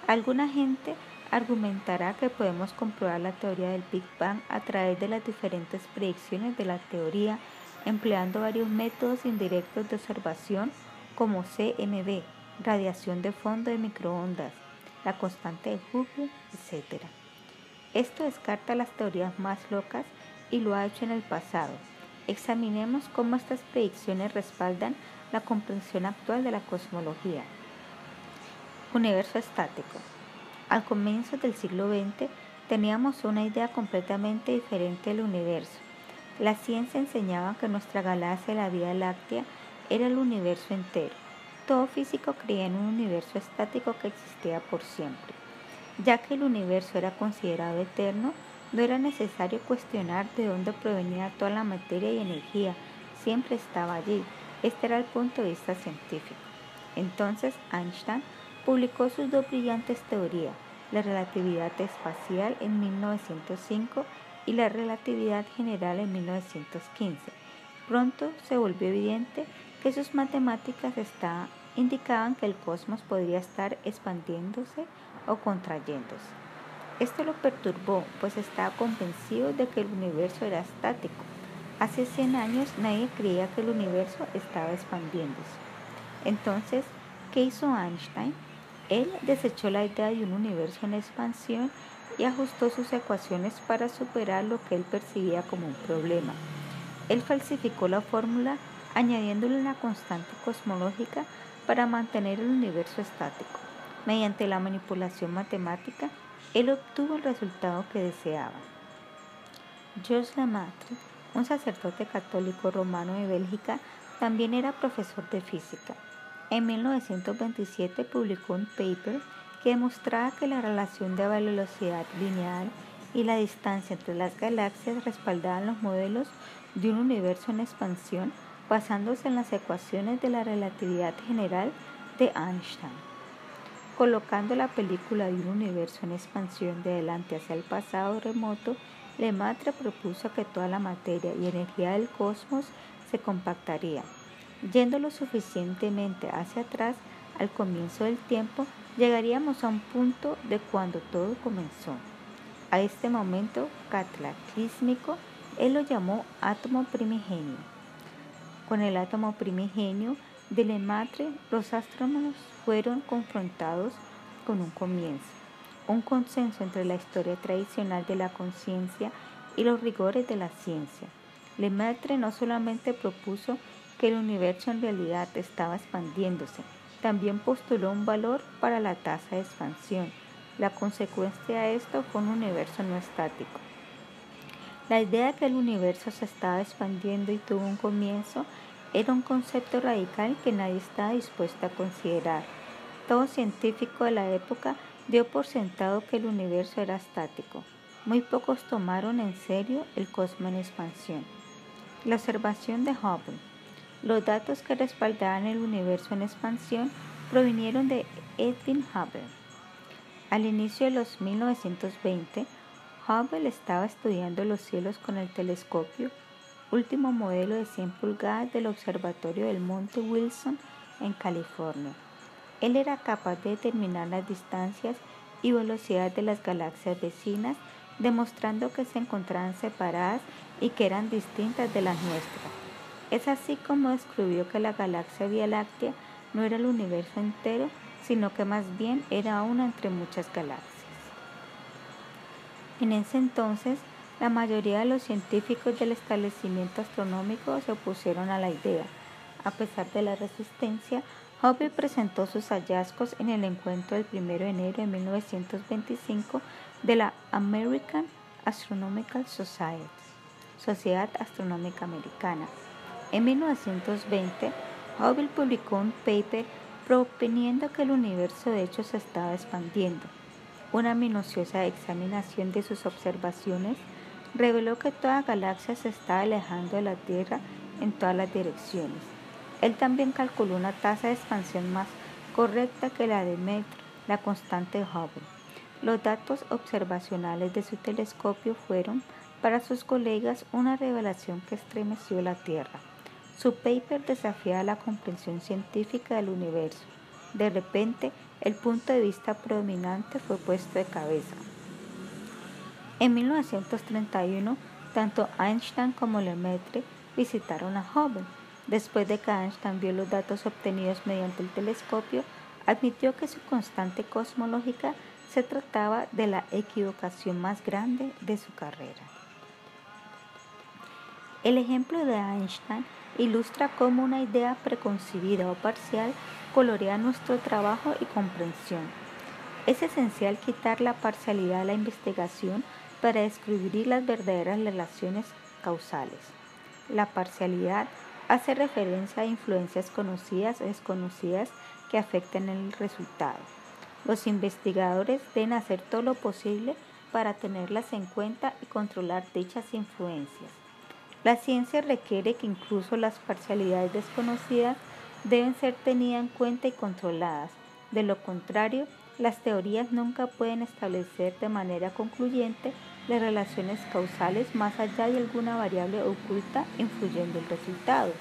A: Alguna gente argumentará que podemos comprobar la teoría del Big Bang a través de las diferentes predicciones de la teoría empleando varios métodos indirectos de observación como CMB, radiación de fondo de microondas, la constante de Hubble, etc. Esto descarta las teorías más locas y lo ha hecho en el pasado. Examinemos cómo estas predicciones respaldan la comprensión actual de la cosmología. Universo estático. Al comienzo del siglo XX teníamos una idea completamente diferente del universo la ciencia enseñaba que nuestra galaxia, la Vía Láctea, era el universo entero. Todo físico creía en un universo estático que existía por siempre. Ya que el universo era considerado eterno, no era necesario cuestionar de dónde provenía toda la materia y energía, siempre estaba allí. Este era el punto de vista científico. Entonces Einstein publicó sus dos brillantes teorías, la relatividad espacial en 1905 y la relatividad general en 1915. Pronto se volvió evidente que sus matemáticas indicaban que el cosmos podría estar expandiéndose o contrayéndose. Esto lo perturbó, pues estaba convencido de que el universo era estático. Hace 100 años nadie creía que el universo estaba expandiéndose. Entonces, ¿qué hizo Einstein? Él desechó la idea de un universo en expansión y ajustó sus ecuaciones para superar lo que él percibía como un problema. Él falsificó la fórmula añadiéndole una constante cosmológica para mantener el universo estático. Mediante la manipulación matemática, él obtuvo el resultado que deseaba. Georges Lemaitre, un sacerdote católico romano de Bélgica, también era profesor de física. En 1927 publicó un paper que demostraba que la relación de velocidad lineal y la distancia entre las galaxias respaldaban los modelos de un universo en expansión basándose en las ecuaciones de la relatividad general de Einstein. Colocando la película de un universo en expansión de adelante hacia el pasado remoto, Lemaitre propuso que toda la materia y energía del cosmos se compactaría. Yendo lo suficientemente hacia atrás, al comienzo del tiempo, llegaríamos a un punto de cuando todo comenzó. A este momento cataclísmico, él lo llamó átomo primigenio. Con el átomo primigenio de Lemaitre, los astrónomos fueron confrontados con un comienzo, un consenso entre la historia tradicional de la conciencia y los rigores de la ciencia. Lemaitre no solamente propuso que el universo en realidad estaba expandiéndose, también postuló un valor para la tasa de expansión. La consecuencia de esto fue un universo no estático. La idea de que el universo se estaba expandiendo y tuvo un comienzo era un concepto radical que nadie estaba dispuesto a considerar. Todo científico de la época dio por sentado que el universo era estático. Muy pocos tomaron en serio el cosmos en expansión. La observación de Hubble. Los datos que respaldaban el universo en expansión provinieron de Edwin Hubble. Al inicio de los 1920, Hubble estaba estudiando los cielos con el telescopio, último modelo de 100 pulgadas del Observatorio del Monte Wilson en California. Él era capaz de determinar las distancias y velocidades de las galaxias vecinas, demostrando que se encontraban separadas y que eran distintas de las nuestras. Es así como descubrió que la galaxia Vía Láctea no era el universo entero, sino que más bien era una entre muchas galaxias. En ese entonces, la mayoría de los científicos del establecimiento astronómico se opusieron a la idea. A pesar de la resistencia, Hubble presentó sus hallazgos en el encuentro del 1 de enero de 1925 de la American Astronomical Society, Sociedad Astronómica Americana, en 1920, Hubble publicó un paper proponiendo que el universo de hecho se estaba expandiendo. Una minuciosa examinación de sus observaciones reveló que toda galaxia se estaba alejando de la Tierra en todas las direcciones. Él también calculó una tasa de expansión más correcta que la de Metro, la constante de Hubble. Los datos observacionales de su telescopio fueron para sus colegas una revelación que estremeció la Tierra. Su paper desafiaba la comprensión científica del universo. De repente, el punto de vista predominante fue puesto de cabeza. En 1931, tanto Einstein como Lemaitre visitaron a Hubble. Después de que Einstein vio los datos obtenidos mediante el telescopio, admitió que su constante cosmológica se trataba de la equivocación más grande de su carrera. El ejemplo de Einstein ilustra cómo una idea preconcebida o parcial colorea nuestro trabajo y comprensión. Es esencial quitar la parcialidad de la investigación para descubrir las verdaderas relaciones causales. La parcialidad hace referencia a influencias conocidas o desconocidas que afectan el resultado. Los investigadores deben hacer todo lo posible para tenerlas en cuenta y controlar dichas influencias. La ciencia requiere que incluso las parcialidades desconocidas deben ser tenidas en cuenta y controladas. De lo contrario, las teorías nunca pueden establecer de manera concluyente las relaciones causales más allá de alguna variable oculta influyendo el resultado.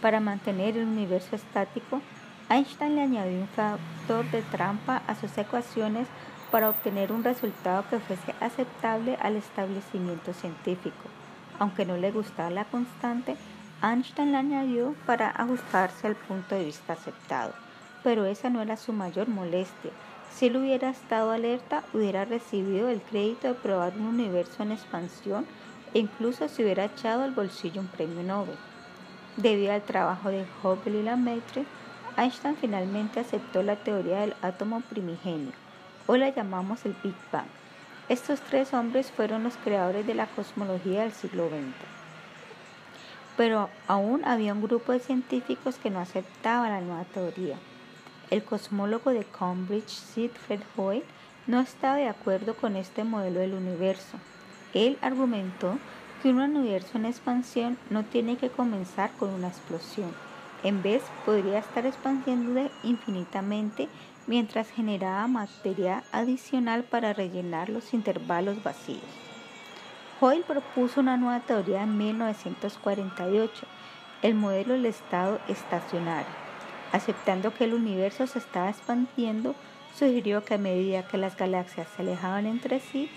A: Para mantener el universo estático, Einstein le añadió un factor de trampa a sus ecuaciones para obtener un resultado que fuese aceptable al establecimiento científico. Aunque no le gustaba la constante, Einstein la añadió para ajustarse al punto de vista aceptado. Pero esa no era su mayor molestia. Si él hubiera estado alerta, hubiera recibido el crédito de probar un universo en expansión e incluso se hubiera echado al bolsillo un premio Nobel. Debido al trabajo de Hubble y Lemaitre, Einstein finalmente aceptó la teoría del átomo primigenio, o la llamamos el Big Bang. Estos tres hombres fueron los creadores de la cosmología del siglo XX. Pero aún había un grupo de científicos que no aceptaba la nueva teoría. El cosmólogo de Cambridge, Siegfried Hoyle, no estaba de acuerdo con este modelo del universo. Él argumentó que un universo en expansión no tiene que comenzar con una explosión. En vez, podría estar expandiendo infinitamente mientras generaba materia adicional para rellenar los intervalos vacíos. Hoyle propuso una nueva teoría en 1948, el modelo del estado estacionario. Aceptando que el universo se estaba expandiendo, sugirió que a medida que las galaxias se alejaban entre sí,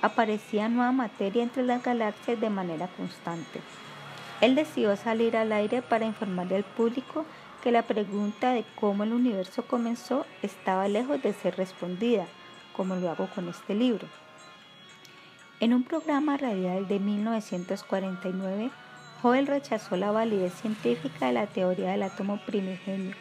A: aparecía nueva materia entre las galaxias de manera constante. Él decidió salir al aire para informarle al público que la pregunta de cómo el universo comenzó estaba lejos de ser respondida, como lo hago con este libro. En un programa radial de 1949, Hoyle rechazó la validez científica de la teoría del átomo primigenio.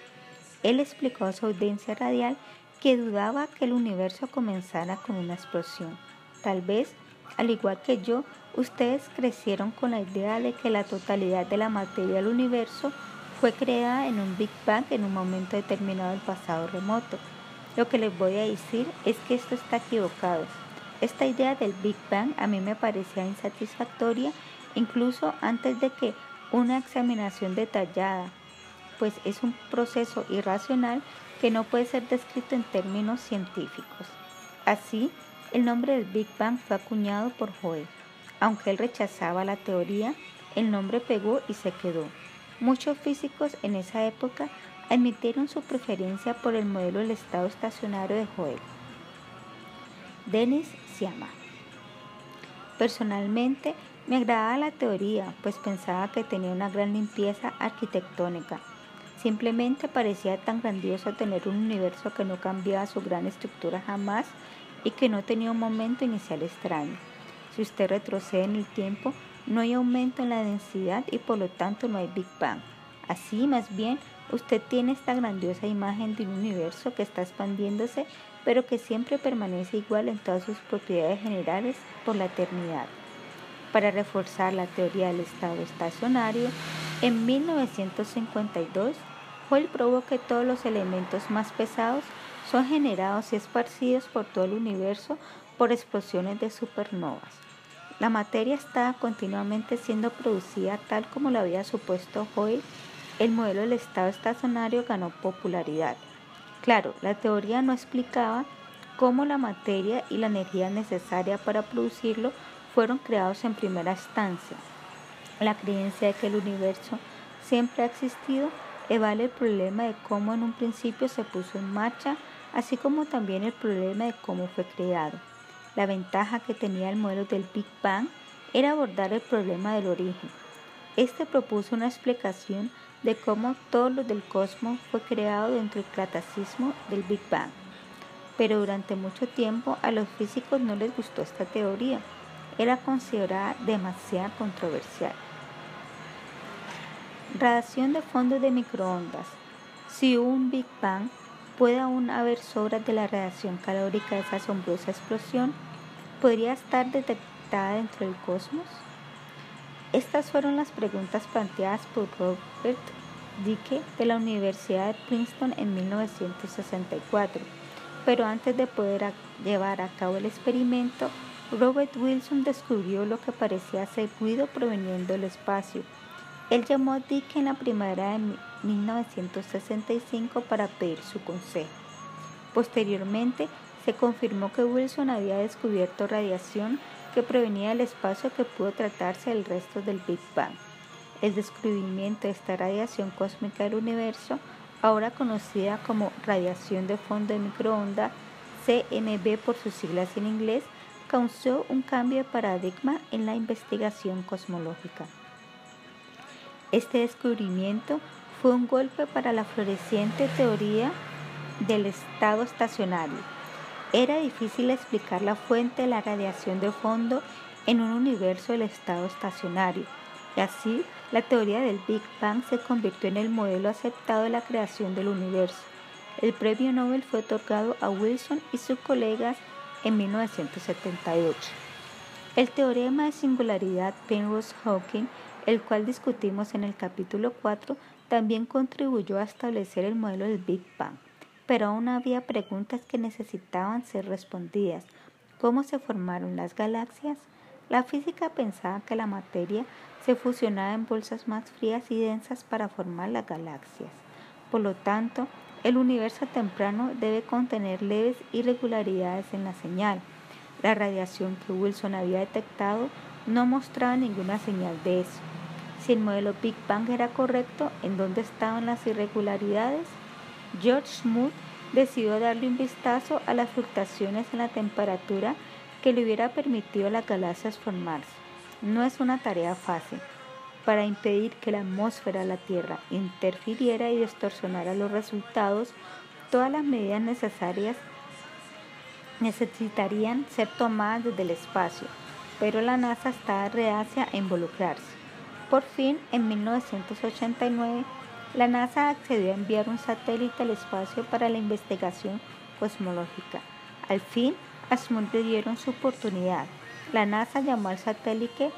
A: Él explicó a su audiencia radial que dudaba que el universo comenzara con una explosión. Tal vez, al igual que yo, ustedes crecieron con la idea de que la totalidad de la materia del universo fue creada en un Big Bang en un momento determinado del pasado remoto. Lo que les voy a decir es que esto está equivocado. Esta idea del Big Bang a mí me parecía insatisfactoria incluso antes de que una examinación detallada, pues es un proceso irracional que no puede ser descrito en términos científicos. Así, el nombre del Big Bang fue acuñado por Joel. Aunque él rechazaba la teoría, el nombre pegó y se quedó. Muchos físicos en esa época admitieron su preferencia por el modelo del estado estacionario de Joel. Dennis Siama. Personalmente me agradaba la teoría, pues pensaba que tenía una gran limpieza arquitectónica. Simplemente parecía tan grandioso tener un universo que no cambiaba su gran estructura jamás y que no tenía un momento inicial extraño. Si usted retrocede en el tiempo, no hay aumento en la densidad y por lo tanto no hay Big Bang. Así, más bien, usted tiene esta grandiosa imagen de un universo que está expandiéndose, pero que siempre permanece igual en todas sus propiedades generales por la eternidad. Para reforzar la teoría del estado estacionario, en 1952, Hall probó que todos los elementos más pesados son generados y esparcidos por todo el universo por explosiones de supernovas. La materia está continuamente siendo producida tal como lo había supuesto Hoyle. El modelo del estado estacionario ganó popularidad. Claro, la teoría no explicaba cómo la materia y la energía necesaria para producirlo fueron creados en primera instancia. La creencia de que el universo siempre ha existido evale el problema de cómo en un principio se puso en marcha, así como también el problema de cómo fue creado. La ventaja que tenía el modelo del Big Bang era abordar el problema del origen. Este propuso una explicación de cómo todo lo del cosmos fue creado dentro del clasicismo del Big Bang. Pero durante mucho tiempo a los físicos no les gustó esta teoría. Era considerada demasiado controversial. Radiación de fondo de microondas. Si un Big Bang, ¿Puede aún haber sobras de la radiación calórica de esa asombrosa explosión? ¿Podría estar detectada dentro del cosmos? Estas fueron las preguntas planteadas por Robert Dicke de la Universidad de Princeton en 1964. Pero antes de poder llevar a cabo el experimento, Robert Wilson descubrió lo que parecía ser ruido proveniendo del espacio. Él llamó a Dicke en la primavera de 1965 para pedir su consejo. Posteriormente, se confirmó que Wilson había descubierto radiación que provenía del espacio que pudo tratarse del resto del Big Bang. El descubrimiento de esta radiación cósmica del universo, ahora conocida como radiación de fondo de microondas, CMB por sus siglas en inglés, causó un cambio de paradigma en la investigación cosmológica. Este descubrimiento fue un golpe para la floreciente teoría del estado estacionario. Era difícil explicar la fuente de la radiación de fondo en un universo del estado estacionario, y así la teoría del Big Bang se convirtió en el modelo aceptado de la creación del universo. El premio Nobel fue otorgado a Wilson y sus colegas en 1978. El teorema de singularidad Penrose-Hawking, el cual discutimos en el capítulo 4, también contribuyó a establecer el modelo del Big Bang. Pero aún había preguntas que necesitaban ser respondidas. ¿Cómo se formaron las galaxias? La física pensaba que la materia se fusionaba en bolsas más frías y densas para formar las galaxias. Por lo tanto, el universo temprano debe contener leves irregularidades en la señal. La radiación que Wilson había detectado no mostraba ninguna señal de eso. Si el modelo Big Bang era correcto, ¿en dónde estaban las irregularidades? George Smoot decidió darle un vistazo a las fluctuaciones en la temperatura que le hubiera permitido a las galaxias formarse. No es una tarea fácil, para impedir que la atmósfera de la Tierra interfiriera y distorsionara los resultados, todas las medidas necesarias necesitarían ser tomadas desde el espacio, pero la NASA estaba reacia a involucrarse. Por fin, en 1989, la NASA accedió a enviar un satélite al espacio para la investigación cosmológica. Al fin, a Smoot le dieron su oportunidad. La NASA llamó al satélite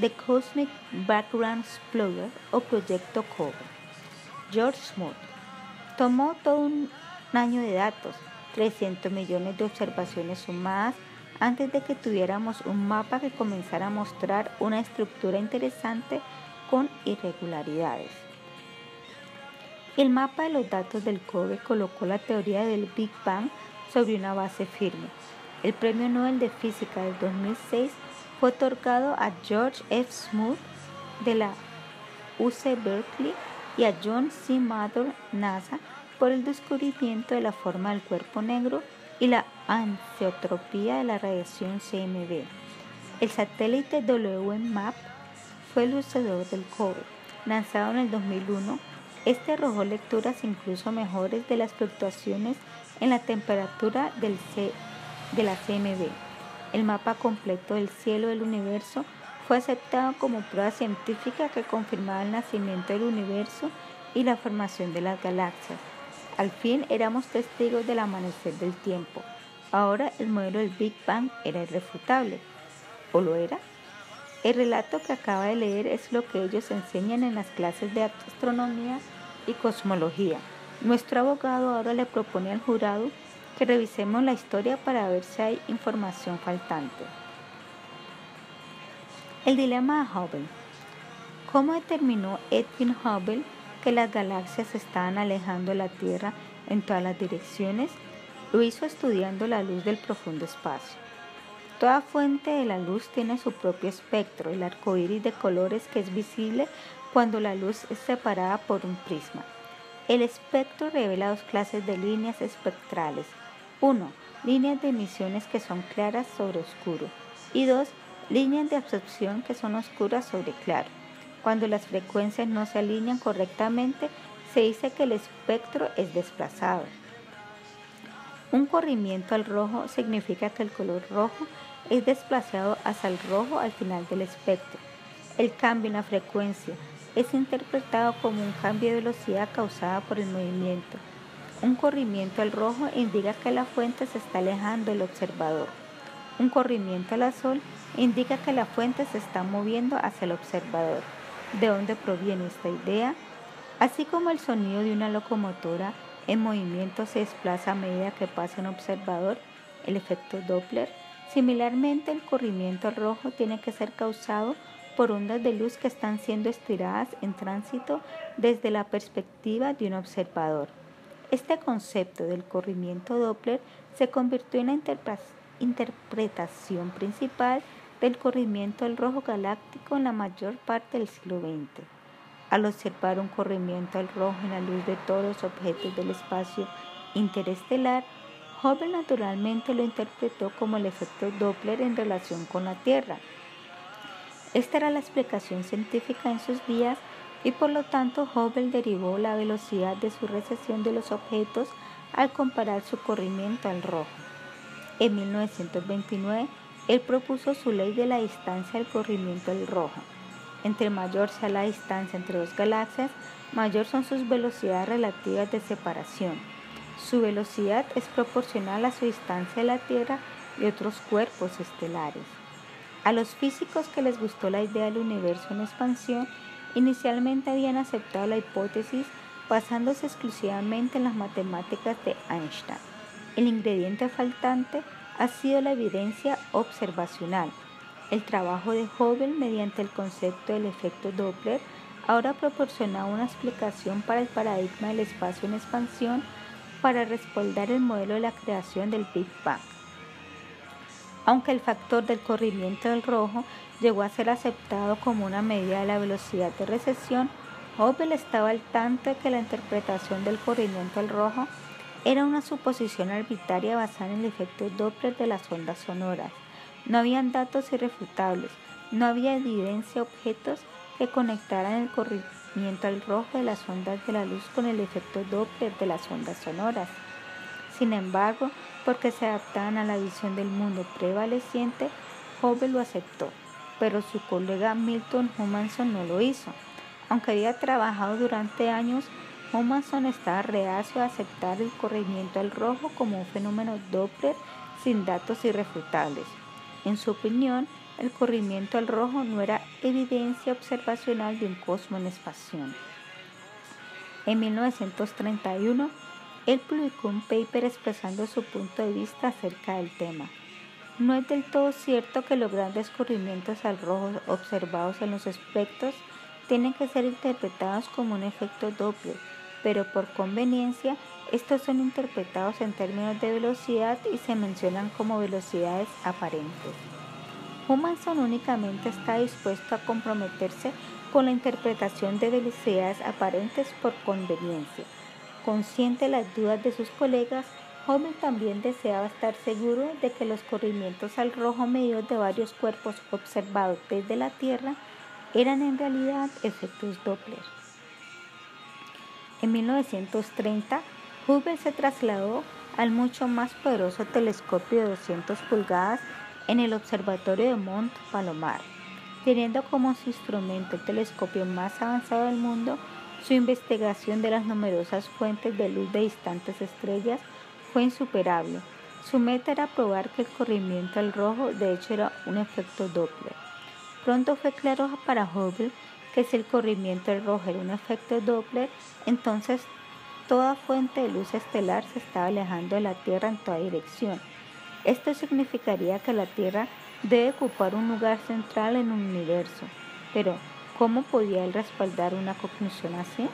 A: The Cosmic Background Explorer o Proyecto COBE. George Smoot tomó todo un año de datos, 300 millones de observaciones sumadas, antes de que tuviéramos un mapa que comenzara a mostrar una estructura interesante con irregularidades. El mapa de los datos del COBE colocó la teoría del Big Bang sobre una base firme. El Premio Nobel de Física del 2006 fue otorgado a George F. Smoot de la UC Berkeley y a John C. Mather NASA por el descubrimiento de la forma del cuerpo negro y la anisetropía de la radiación CMB. El satélite WMAP fue el usador del COBE. Lanzado en el 2001, este arrojó lecturas incluso mejores de las fluctuaciones en la temperatura del C de la CMB el mapa completo del cielo del universo fue aceptado como prueba científica que confirmaba el nacimiento del universo y la formación de las galaxias. Al fin éramos testigos del amanecer del tiempo. Ahora el modelo del Big Bang era irrefutable. ¿O lo era? El relato que acaba de leer es lo que ellos enseñan en las clases de astronomía y cosmología. Nuestro abogado ahora le propone al jurado que revisemos la historia para ver si hay información faltante. El dilema de Hubble. ¿Cómo determinó Edwin Hubble que las galaxias estaban alejando la Tierra en todas las direcciones? Lo hizo estudiando la luz del profundo espacio. Toda fuente de la luz tiene su propio espectro, el arco iris de colores que es visible cuando la luz es separada por un prisma. El espectro revela dos clases de líneas espectrales, 1. Líneas de emisiones que son claras sobre oscuro. Y 2. Líneas de absorción que son oscuras sobre claro. Cuando las frecuencias no se alinean correctamente, se dice que el espectro es desplazado. Un corrimiento al rojo significa que el color rojo es desplazado hacia el rojo al final del espectro. El cambio en la frecuencia es interpretado como un cambio de velocidad causada por el movimiento un corrimiento al rojo indica que la fuente se está alejando del observador. Un corrimiento al azul indica que la fuente se está moviendo hacia el observador. ¿De dónde proviene esta idea? Así como el sonido de una locomotora en movimiento se desplaza a medida que pasa un observador, el efecto Doppler, similarmente el corrimiento rojo tiene que ser causado por ondas de luz que están siendo estiradas en tránsito desde la perspectiva de un observador. Este concepto del corrimiento Doppler se convirtió en la interpretación principal del corrimiento del rojo galáctico en la mayor parte del siglo XX. Al observar un corrimiento al rojo en la luz de todos los objetos del espacio interestelar, Hubble naturalmente lo interpretó como el efecto Doppler en relación con la Tierra. Esta era la explicación científica en sus días y por lo tanto Hubble derivó la velocidad de su recesión de los objetos al comparar su corrimiento al rojo. En 1929, él propuso su ley de la distancia del corrimiento del rojo. Entre mayor sea la distancia entre dos galaxias, mayor son sus velocidades relativas de separación. Su velocidad es proporcional a su distancia de la Tierra y otros cuerpos estelares. A los físicos que les gustó la idea del universo en expansión, inicialmente habían aceptado la hipótesis basándose exclusivamente en las matemáticas de Einstein. El ingrediente faltante ha sido la evidencia observacional. El trabajo de Hubble mediante el concepto del efecto Doppler ahora proporciona una explicación para el paradigma del espacio en expansión para respaldar el modelo de la creación del Big Bang. Aunque el factor del corrimiento del rojo llegó a ser aceptado como una medida de la velocidad de recesión, Hubble estaba al tanto de que la interpretación del corrimiento del rojo era una suposición arbitraria basada en el efecto Doppler de las ondas sonoras. No habían datos irrefutables, no había evidencia objetos que conectaran el corrimiento al rojo de las ondas de la luz con el efecto Doppler de las ondas sonoras. Sin embargo, porque se adaptaban a la visión del mundo prevaleciente, Hubble lo aceptó, pero su colega Milton Humanson no lo hizo. Aunque había trabajado durante años Humanson estaba reacio a aceptar el corrimiento al rojo como un fenómeno Doppler sin datos irrefutables. En su opinión, el corrimiento al rojo no era evidencia observacional de un cosmos en expansión. En 1931, él publicó un paper expresando su punto de vista acerca del tema. No es del todo cierto que los grandes corrimientos al rojo observados en los espectros tienen que ser interpretados como un efecto Doppler pero por conveniencia estos son interpretados en términos de velocidad y se mencionan como velocidades aparentes. Humanson únicamente está dispuesto a comprometerse con la interpretación de velocidades aparentes por conveniencia. Consciente de las dudas de sus colegas, Hubble también deseaba estar seguro de que los corrimientos al rojo medidos de varios cuerpos observados desde la Tierra eran en realidad efectos Doppler. En 1930, Hubble se trasladó al mucho más poderoso telescopio de 200 pulgadas en el Observatorio de Mont Palomar. Teniendo como su instrumento el telescopio más avanzado del mundo, su investigación de las numerosas fuentes de luz de distantes estrellas fue insuperable. Su meta era probar que el corrimiento al rojo de hecho era un efecto Doppler. Pronto fue claro para Hubble que si el corrimiento del rojo era un efecto Doppler, entonces toda fuente de luz estelar se estaba alejando de la Tierra en toda dirección. Esto significaría que la Tierra debe ocupar un lugar central en un universo. Pero, ¿cómo podía él respaldar una conclusión así?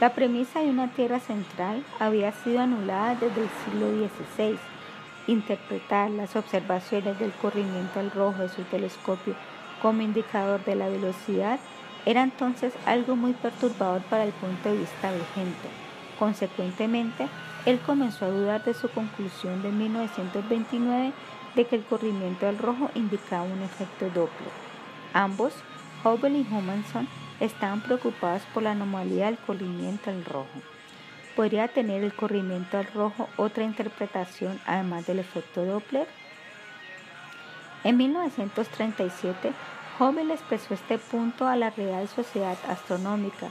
A: La premisa de una Tierra central había sido anulada desde el siglo XVI. Interpretar las observaciones del corrimiento al rojo de su telescopio como indicador de la velocidad era entonces algo muy perturbador para el punto de vista vigente. Consecuentemente, él comenzó a dudar de su conclusión de 1929 de que el corrimiento al rojo indicaba un efecto Doppler. Ambos, Hubble y Humanson, estaban preocupados por la anomalía del corrimiento al rojo. ¿Podría tener el corrimiento al rojo otra interpretación además del efecto Doppler? En 1937, Hubble expresó este punto a la Real Sociedad Astronómica.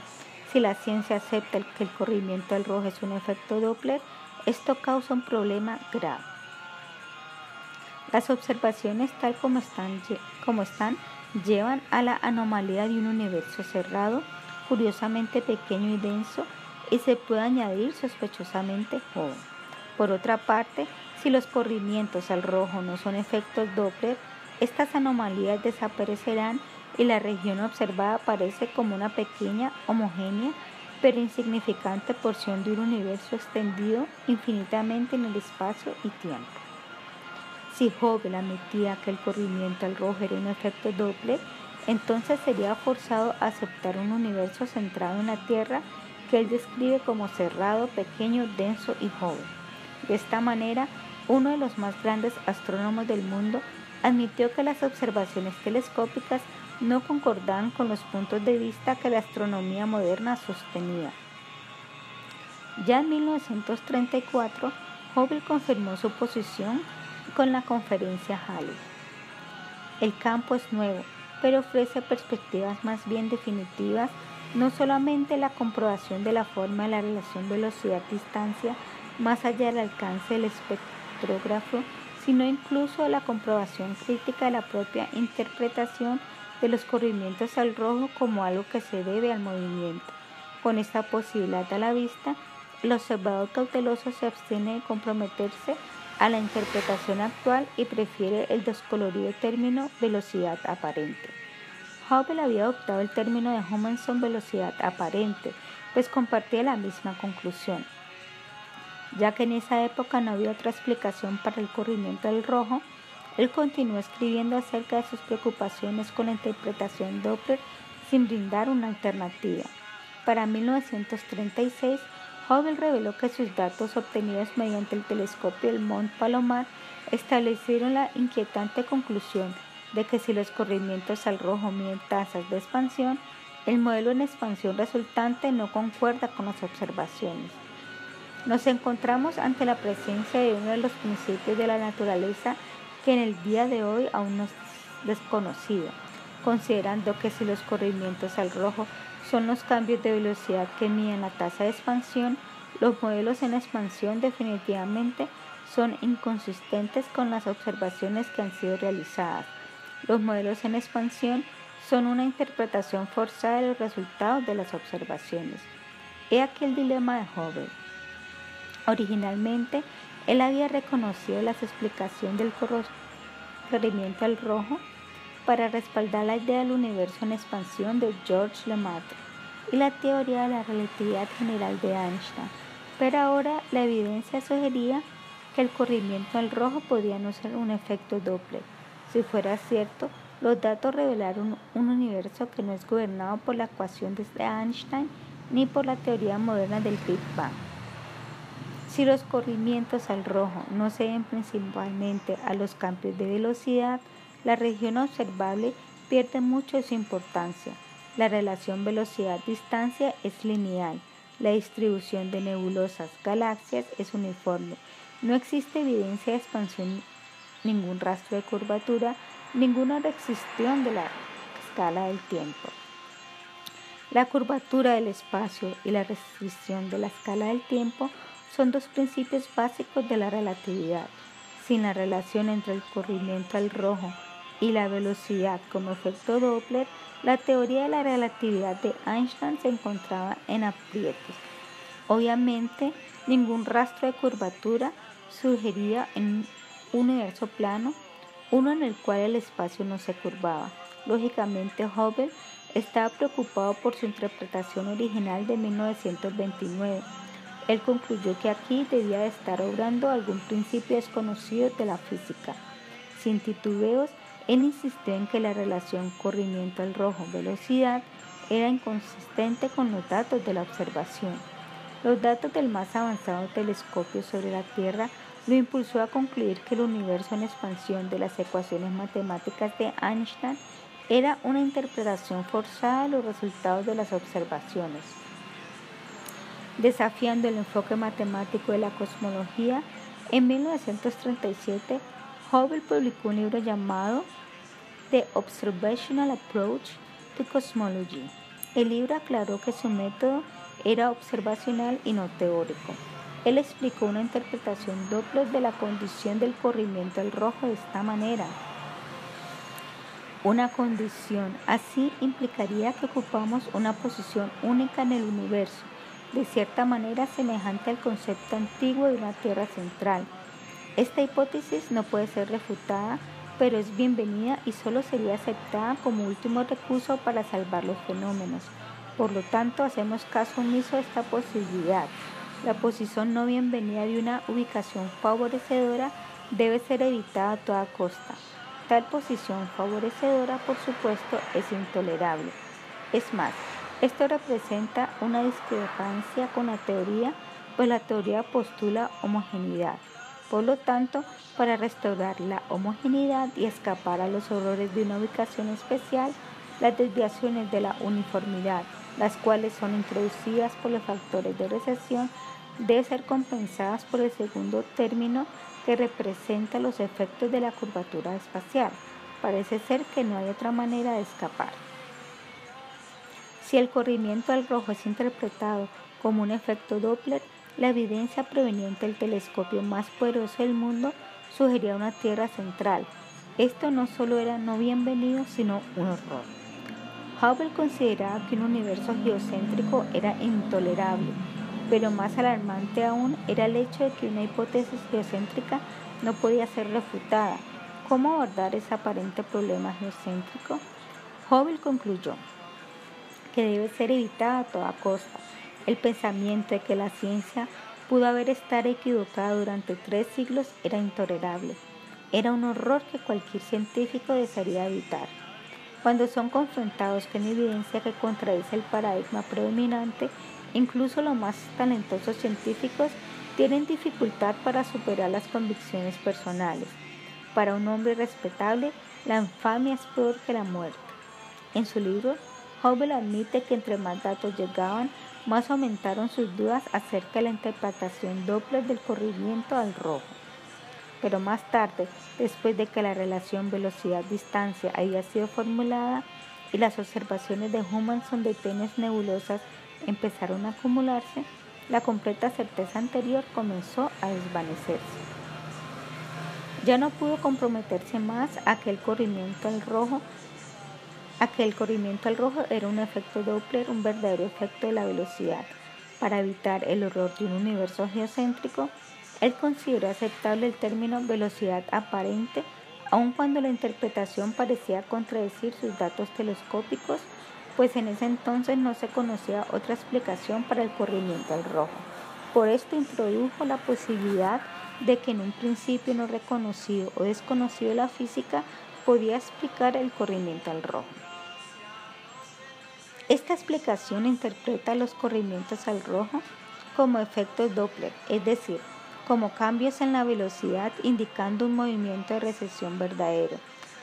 A: Si la ciencia acepta que el corrimiento del rojo es un efecto Doppler, esto causa un problema grave. Las observaciones tal como están, como están llevan a la anomalía de un universo cerrado, curiosamente pequeño y denso, y se puede añadir sospechosamente joven. Por otra parte, si los corrimientos al rojo no son efectos Doppler, estas anomalías desaparecerán y la región observada aparece como una pequeña, homogénea, pero insignificante porción de un universo extendido infinitamente en el espacio y tiempo. Si Hubble admitía que el corrimiento al rojo era un efecto Doppler, entonces sería forzado a aceptar un universo centrado en la Tierra que él describe como cerrado, pequeño, denso y joven. De esta manera, uno de los más grandes astrónomos del mundo admitió que las observaciones telescópicas no concordaban con los puntos de vista que la astronomía moderna sostenía. Ya en 1934, Hubble confirmó su posición con la conferencia Halley. El campo es nuevo, pero ofrece perspectivas más bien definitivas, no solamente la comprobación de la forma de la relación velocidad-distancia más allá del alcance del sino incluso la comprobación crítica de la propia interpretación de los corrimientos al rojo como algo que se debe al movimiento. Con esta posibilidad a la vista, el observador cauteloso se abstiene de comprometerse a la interpretación actual y prefiere el descolorido término velocidad aparente. Hubble había adoptado el término de Humanson velocidad aparente, pues compartía la misma conclusión. Ya que en esa época no había otra explicación para el corrimiento del rojo, él continuó escribiendo acerca de sus preocupaciones con la interpretación Doppler sin brindar una alternativa. Para 1936, Hubble reveló que sus datos obtenidos mediante el telescopio del Mont Palomar establecieron la inquietante conclusión de que si los corrimientos al rojo miden tasas de expansión, el modelo en expansión resultante no concuerda con las observaciones. Nos encontramos ante la presencia de uno de los principios de la naturaleza que en el día de hoy aún no es desconocido, considerando que si los corrimientos al rojo son los cambios de velocidad que miden la tasa de expansión, los modelos en expansión definitivamente son inconsistentes con las observaciones que han sido realizadas. Los modelos en expansión son una interpretación forzada de los resultados de las observaciones. He aquí el dilema de Hubble. Originalmente, él había reconocido la explicación del corrimiento al rojo para respaldar la idea del universo en expansión de George Lemaitre y la teoría de la relatividad general de Einstein, pero ahora la evidencia sugería que el corrimiento al rojo podía no ser un efecto Doppler. Si fuera cierto, los datos revelaron un universo que no es gobernado por la ecuación de Einstein ni por la teoría moderna del Big Bang. Si los corrimientos al rojo no se ven principalmente a los cambios de velocidad, la región observable pierde mucho su importancia. La relación velocidad-distancia es lineal. La distribución de nebulosas galaxias es uniforme. No existe evidencia de expansión, ningún rastro de curvatura, ninguna restricción de la escala del tiempo. La curvatura del espacio y la restricción de la escala del tiempo son dos principios básicos de la relatividad. Sin la relación entre el corrimiento al rojo y la velocidad como efecto Doppler, la teoría de la relatividad de Einstein se encontraba en aprietos. Obviamente, ningún rastro de curvatura sugería en un universo plano, uno en el cual el espacio no se curvaba. Lógicamente, Hubble estaba preocupado por su interpretación original de 1929. Él concluyó que aquí debía de estar obrando algún principio desconocido de la física. Sin titubeos, él insistió en que la relación corrimiento al rojo velocidad era inconsistente con los datos de la observación. Los datos del más avanzado telescopio sobre la Tierra lo impulsó a concluir que el universo en expansión de las ecuaciones matemáticas de Einstein era una interpretación forzada de los resultados de las observaciones. Desafiando el enfoque matemático de la cosmología, en 1937 Hubble publicó un libro llamado The Observational Approach to Cosmology. El libro aclaró que su método era observacional y no teórico. Él explicó una interpretación doble de la condición del corrimiento del rojo de esta manera. Una condición así implicaría que ocupamos una posición única en el universo, de cierta manera semejante al concepto antiguo de una Tierra central esta hipótesis no puede ser refutada, pero es bienvenida y solo sería aceptada como último recurso para salvar los fenómenos. Por lo tanto, hacemos caso omiso a esta posibilidad. La posición no bienvenida de una ubicación favorecedora debe ser evitada a toda costa. Tal posición favorecedora, por supuesto, es intolerable. Es más, esto representa una discrepancia con la teoría pues la teoría postula homogeneidad. Por lo tanto, para restaurar la homogeneidad y escapar a los horrores de una ubicación especial, las desviaciones de la uniformidad, las cuales son introducidas por los factores de recesión, deben ser compensadas por el segundo término que representa los efectos de la curvatura espacial. Parece ser que no hay otra manera de escapar. Si el corrimiento al rojo es interpretado como un efecto Doppler, la evidencia proveniente del telescopio más poderoso del mundo sugería una Tierra central. Esto no solo era no bienvenido, sino un horror. Hubble consideraba que un universo geocéntrico era intolerable, pero más alarmante aún era el hecho de que una hipótesis geocéntrica no podía ser refutada. ¿Cómo abordar ese aparente problema geocéntrico? Hubble concluyó que debe ser evitada a toda costa. El pensamiento de que la ciencia pudo haber estado equivocada durante tres siglos era intolerable. Era un horror que cualquier científico desearía evitar. Cuando son confrontados con evidencia que contradice el paradigma predominante, incluso los más talentosos científicos tienen dificultad para superar las convicciones personales. Para un hombre respetable, la infamia es peor que la muerte. En su libro, Hubble admite que entre más datos llegaban, más aumentaron sus dudas acerca de la interpretación Doppler del corrimiento al rojo. Pero más tarde, después de que la relación velocidad-distancia había sido formulada y las observaciones de Humanson de tenes nebulosas empezaron a acumularse, la completa certeza anterior comenzó a desvanecerse. Ya no pudo comprometerse más a que el corrimiento al rojo Aquel corrimiento al rojo era un efecto Doppler, un verdadero efecto de la velocidad. Para evitar el horror de un universo geocéntrico, él consideró aceptable el término velocidad aparente, aun cuando la interpretación parecía contradecir sus datos telescópicos, pues en ese entonces no se conocía otra explicación para el corrimiento al rojo. Por esto introdujo la posibilidad de que en un principio no reconocido o desconocido de la física podía explicar el corrimiento al rojo. Esta explicación interpreta los corrimientos al rojo como efectos Doppler, es decir, como cambios en la velocidad indicando un movimiento de recesión verdadero.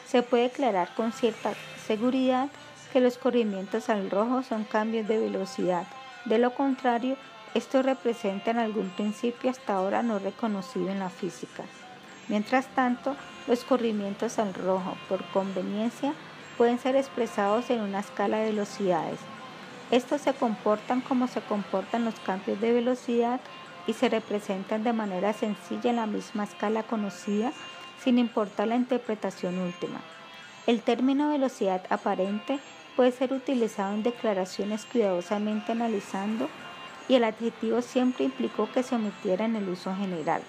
A: Se puede declarar con cierta seguridad que los corrimientos al rojo son cambios de velocidad. De lo contrario, estos representan algún principio hasta ahora no reconocido en la física. Mientras tanto, los corrimientos al rojo, por conveniencia, pueden ser expresados en una escala de velocidades. Estos se comportan como se comportan los cambios de velocidad y se representan de manera sencilla en la misma escala conocida sin importar la interpretación última. El término velocidad aparente puede ser utilizado en declaraciones cuidadosamente analizando y el adjetivo siempre implicó que se omitiera en el uso general.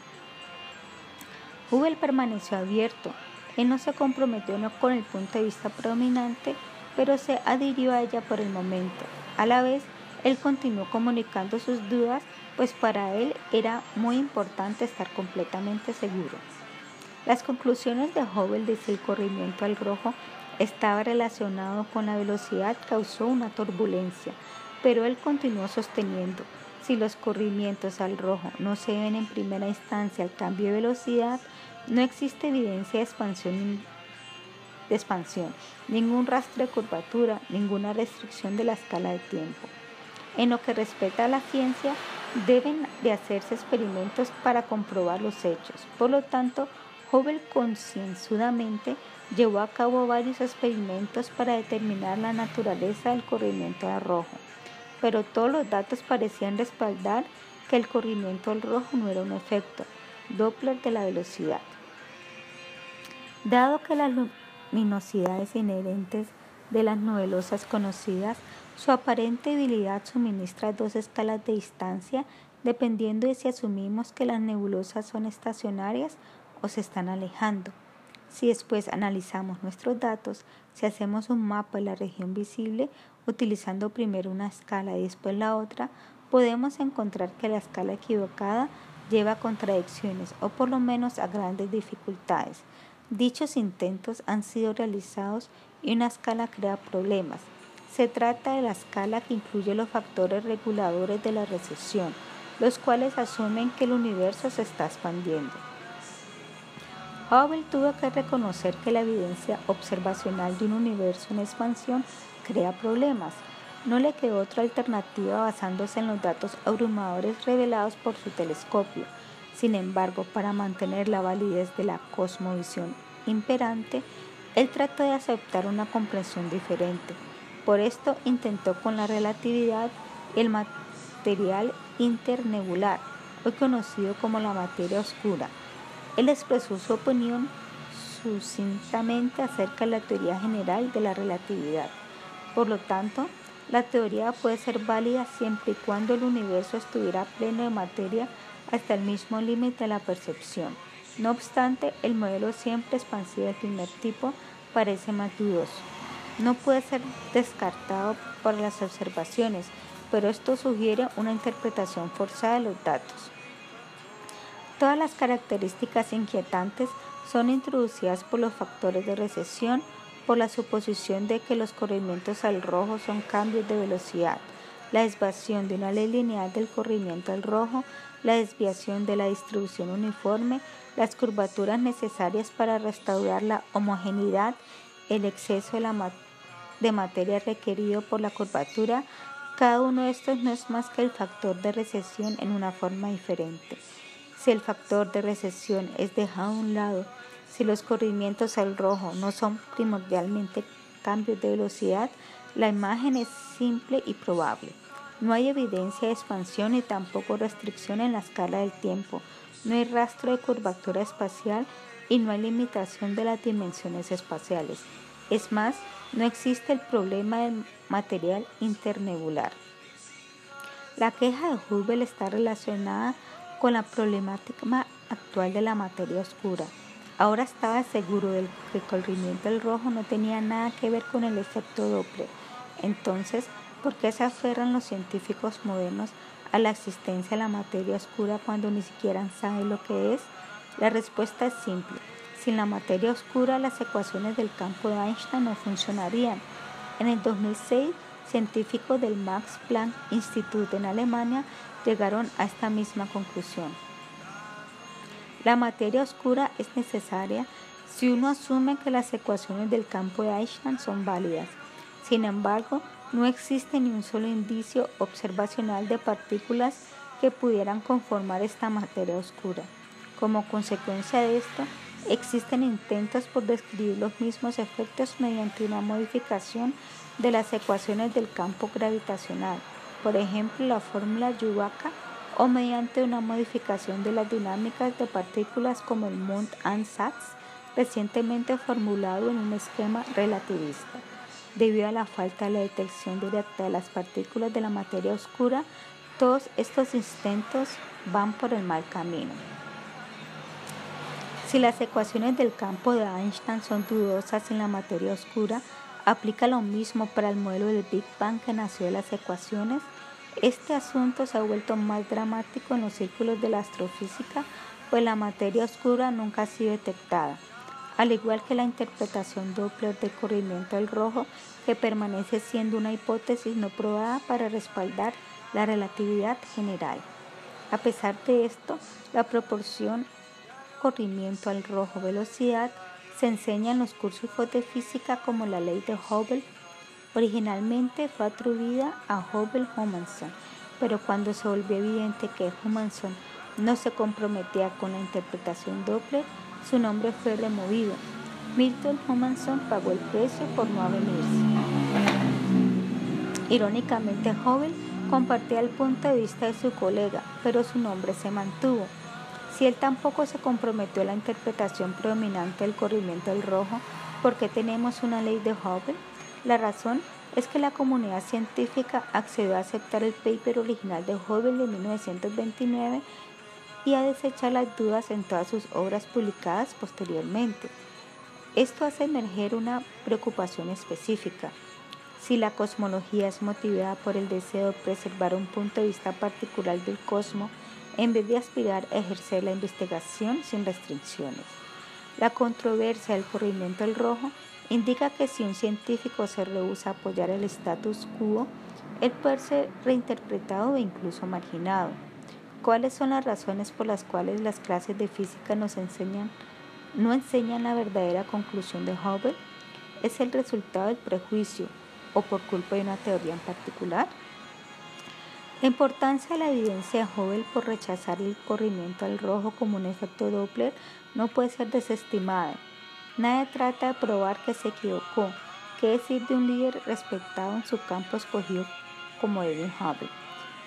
A: Hubble permaneció abierto él no se comprometió no con el punto de vista predominante, pero se adhirió a ella por el momento. A la vez, él continuó comunicando sus dudas, pues para él era muy importante estar completamente seguro. Las conclusiones de Hubble de que el corrimiento al rojo estaba relacionado con la velocidad causó una turbulencia, pero él continuó sosteniendo, si los corrimientos al rojo no se ven en primera instancia al cambio de velocidad, no existe evidencia de expansión, ningún rastro de curvatura, ninguna restricción de la escala de tiempo. En lo que respecta a la ciencia, deben de hacerse experimentos para comprobar los hechos. Por lo tanto, Hubble concienzudamente llevó a cabo varios experimentos para determinar la naturaleza del corrimiento al rojo, pero todos los datos parecían respaldar que el corrimiento al rojo no era un efecto Doppler de la velocidad. Dado que las luminosidades inherentes de las nebulosas conocidas, su aparente debilidad suministra dos escalas de distancia dependiendo de si asumimos que las nebulosas son estacionarias o se están alejando. Si después analizamos nuestros datos, si hacemos un mapa de la región visible utilizando primero una escala y después la otra, podemos encontrar que la escala equivocada lleva a contradicciones o por lo menos a grandes dificultades Dichos intentos han sido realizados y una escala crea problemas. Se trata de la escala que incluye los factores reguladores de la recesión. los cuales asumen que el universo se está expandiendo. Hubble tuvo que reconocer que la evidencia observacional de un universo en expansión crea problemas. No le quedó otra alternativa basándose en los datos abrumadores revelados por su telescopio. Sin embargo, para mantener la validez de la cosmovisión imperante, él trató de aceptar una comprensión diferente. Por esto intentó con la relatividad el material internebular, hoy conocido como la materia oscura. Él expresó su opinión sucintamente acerca de la teoría general de la relatividad. Por lo tanto, la teoría puede ser válida siempre y cuando el universo estuviera pleno de materia hasta el mismo límite de la percepción. No obstante, el modelo siempre expansivo del primer tipo parece más dudoso. No puede ser descartado por las observaciones, pero esto sugiere una interpretación forzada de los datos. Todas las características inquietantes son introducidas por los factores de recesión, por la suposición de que los corrimientos al rojo son cambios de velocidad, la desviación de una ley lineal del corrimiento al rojo, la desviación de la distribución uniforme, las curvaturas necesarias para restaurar la homogeneidad, el exceso de, de materia requerido por la curvatura, cada uno de estos no es más que el factor de recesión en una forma diferente. Si el factor de recesión es dejado a un lado, si los corrimientos al rojo no son primordialmente cambios de velocidad, la imagen es simple y probable. No hay evidencia de expansión y tampoco restricción en la escala del tiempo. No hay rastro de curvatura espacial y no hay limitación de las dimensiones espaciales. Es más, no existe el problema del material internebular. La queja de Hubble está relacionada con la problemática actual de la materia oscura. Ahora estaba seguro de que el corrimiento del rojo no tenía nada que ver con el efecto Doppler. Entonces, ¿por qué se aferran los científicos modernos a la existencia de la materia oscura cuando ni siquiera saben lo que es? La respuesta es simple. Sin la materia oscura, las ecuaciones del campo de Einstein no funcionarían. En el 2006, científicos del Max Planck Institute en Alemania llegaron a esta misma conclusión. La materia oscura es necesaria si uno asume que las ecuaciones del campo de Einstein son válidas. Sin embargo, no existe ni un solo indicio observacional de partículas que pudieran conformar esta materia oscura. Como consecuencia de esto, existen intentos por describir los mismos efectos mediante una modificación de las ecuaciones del campo gravitacional por ejemplo la fórmula Yuvaca, o mediante una modificación de las dinámicas de partículas como el Mont-Ansatz, recientemente formulado en un esquema relativista. Debido a la falta de la detección directa de las partículas de la materia oscura, todos estos intentos van por el mal camino. Si las ecuaciones del campo de Einstein son dudosas en la materia oscura, aplica lo mismo para el modelo del Big Bang que nació de las ecuaciones este asunto se ha vuelto más dramático en los círculos de la astrofísica, pues la materia oscura nunca ha sido detectada, al igual que la interpretación Doppler del corrimiento del rojo, que permanece siendo una hipótesis no probada para respaldar la relatividad general. A pesar de esto, la proporción corrimiento al rojo velocidad se enseña en los cursos de física como la ley de Hubble Originalmente fue atribuida a Hubble Humanson, pero cuando se volvió evidente que Humanson no se comprometía con la interpretación Doppler, su nombre fue removido. Milton Humanson pagó el precio por no avenirse. Irónicamente, Hubble compartía el punto de vista de su colega, pero su nombre se mantuvo. Si él tampoco se comprometió a la interpretación predominante del corrimiento del rojo, ¿por qué tenemos una ley de Hubble? La razón es que la comunidad científica accedió a aceptar el paper original de Hubble de 1929 y a desechar las dudas en todas sus obras publicadas posteriormente. Esto hace emerger una preocupación específica. Si la cosmología es motivada por el deseo de preservar un punto de vista particular del cosmos, en vez de aspirar a ejercer la investigación sin restricciones. La controversia del corrimiento del rojo indica que si un científico se rehúsa a apoyar el status quo, él puede ser reinterpretado e incluso marginado. ¿Cuáles son las razones por las cuales las clases de física nos enseñan, no enseñan la verdadera conclusión de Hubble? ¿Es el resultado del prejuicio o por culpa de una teoría en particular? La importancia de la evidencia de Hubble por rechazar el corrimiento al rojo como un efecto Doppler no puede ser desestimada. Nadie trata de probar que se equivocó, qué decir de un líder respetado en su campo escogido como Edwin Hubble.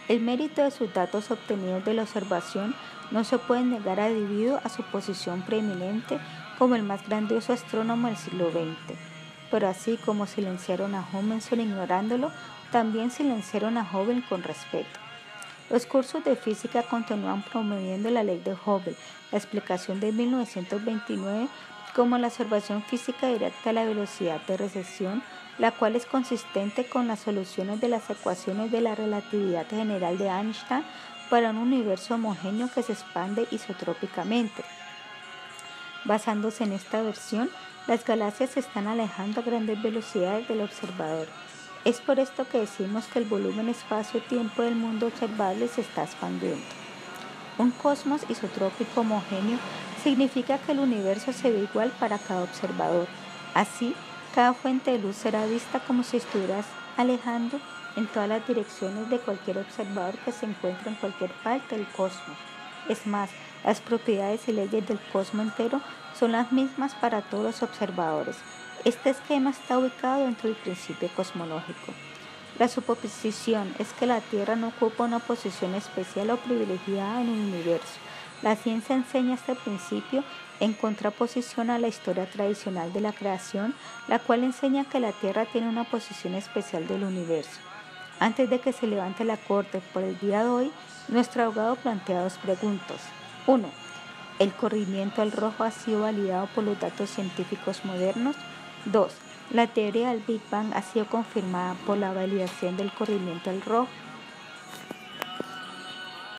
A: El mérito de sus datos obtenidos de la observación no se puede negar debido a su posición preeminente como el más grandioso astrónomo del siglo XX. Pero así como silenciaron a Homenson ignorándolo, también silenciaron a Hubble con respeto. Los cursos de física continúan promoviendo la ley de Hubble, la explicación de 1929 como la observación física directa a la velocidad de recesión la cual es consistente con las soluciones de las ecuaciones de la relatividad general de Einstein para un universo homogéneo que se expande isotrópicamente. Basándose en esta versión, las galaxias se están alejando a grandes velocidades del observador. Es por esto que decimos que el volumen espacio-tiempo del mundo observable se está expandiendo. Un cosmos isotrópico homogéneo significa que el universo se ve igual para cada observador. Así, cada fuente de luz será vista como si estuvieras alejando en todas las direcciones de cualquier observador que se encuentre en cualquier parte del cosmos. Es más, las propiedades y leyes del cosmos entero son las mismas para todos los observadores. Este esquema está ubicado dentro del principio cosmológico. La suposición es que la Tierra no ocupa una posición especial o privilegiada en el universo. La ciencia enseña este principio en contraposición a la historia tradicional de la creación, la cual enseña que la Tierra tiene una posición especial del universo. Antes de que se levante la corte por el día de hoy, nuestro abogado plantea dos preguntas. 1. ¿El corrimiento al rojo ha sido validado por los datos científicos modernos? 2. ¿La teoría del Big Bang ha sido confirmada por la validación del corrimiento al rojo?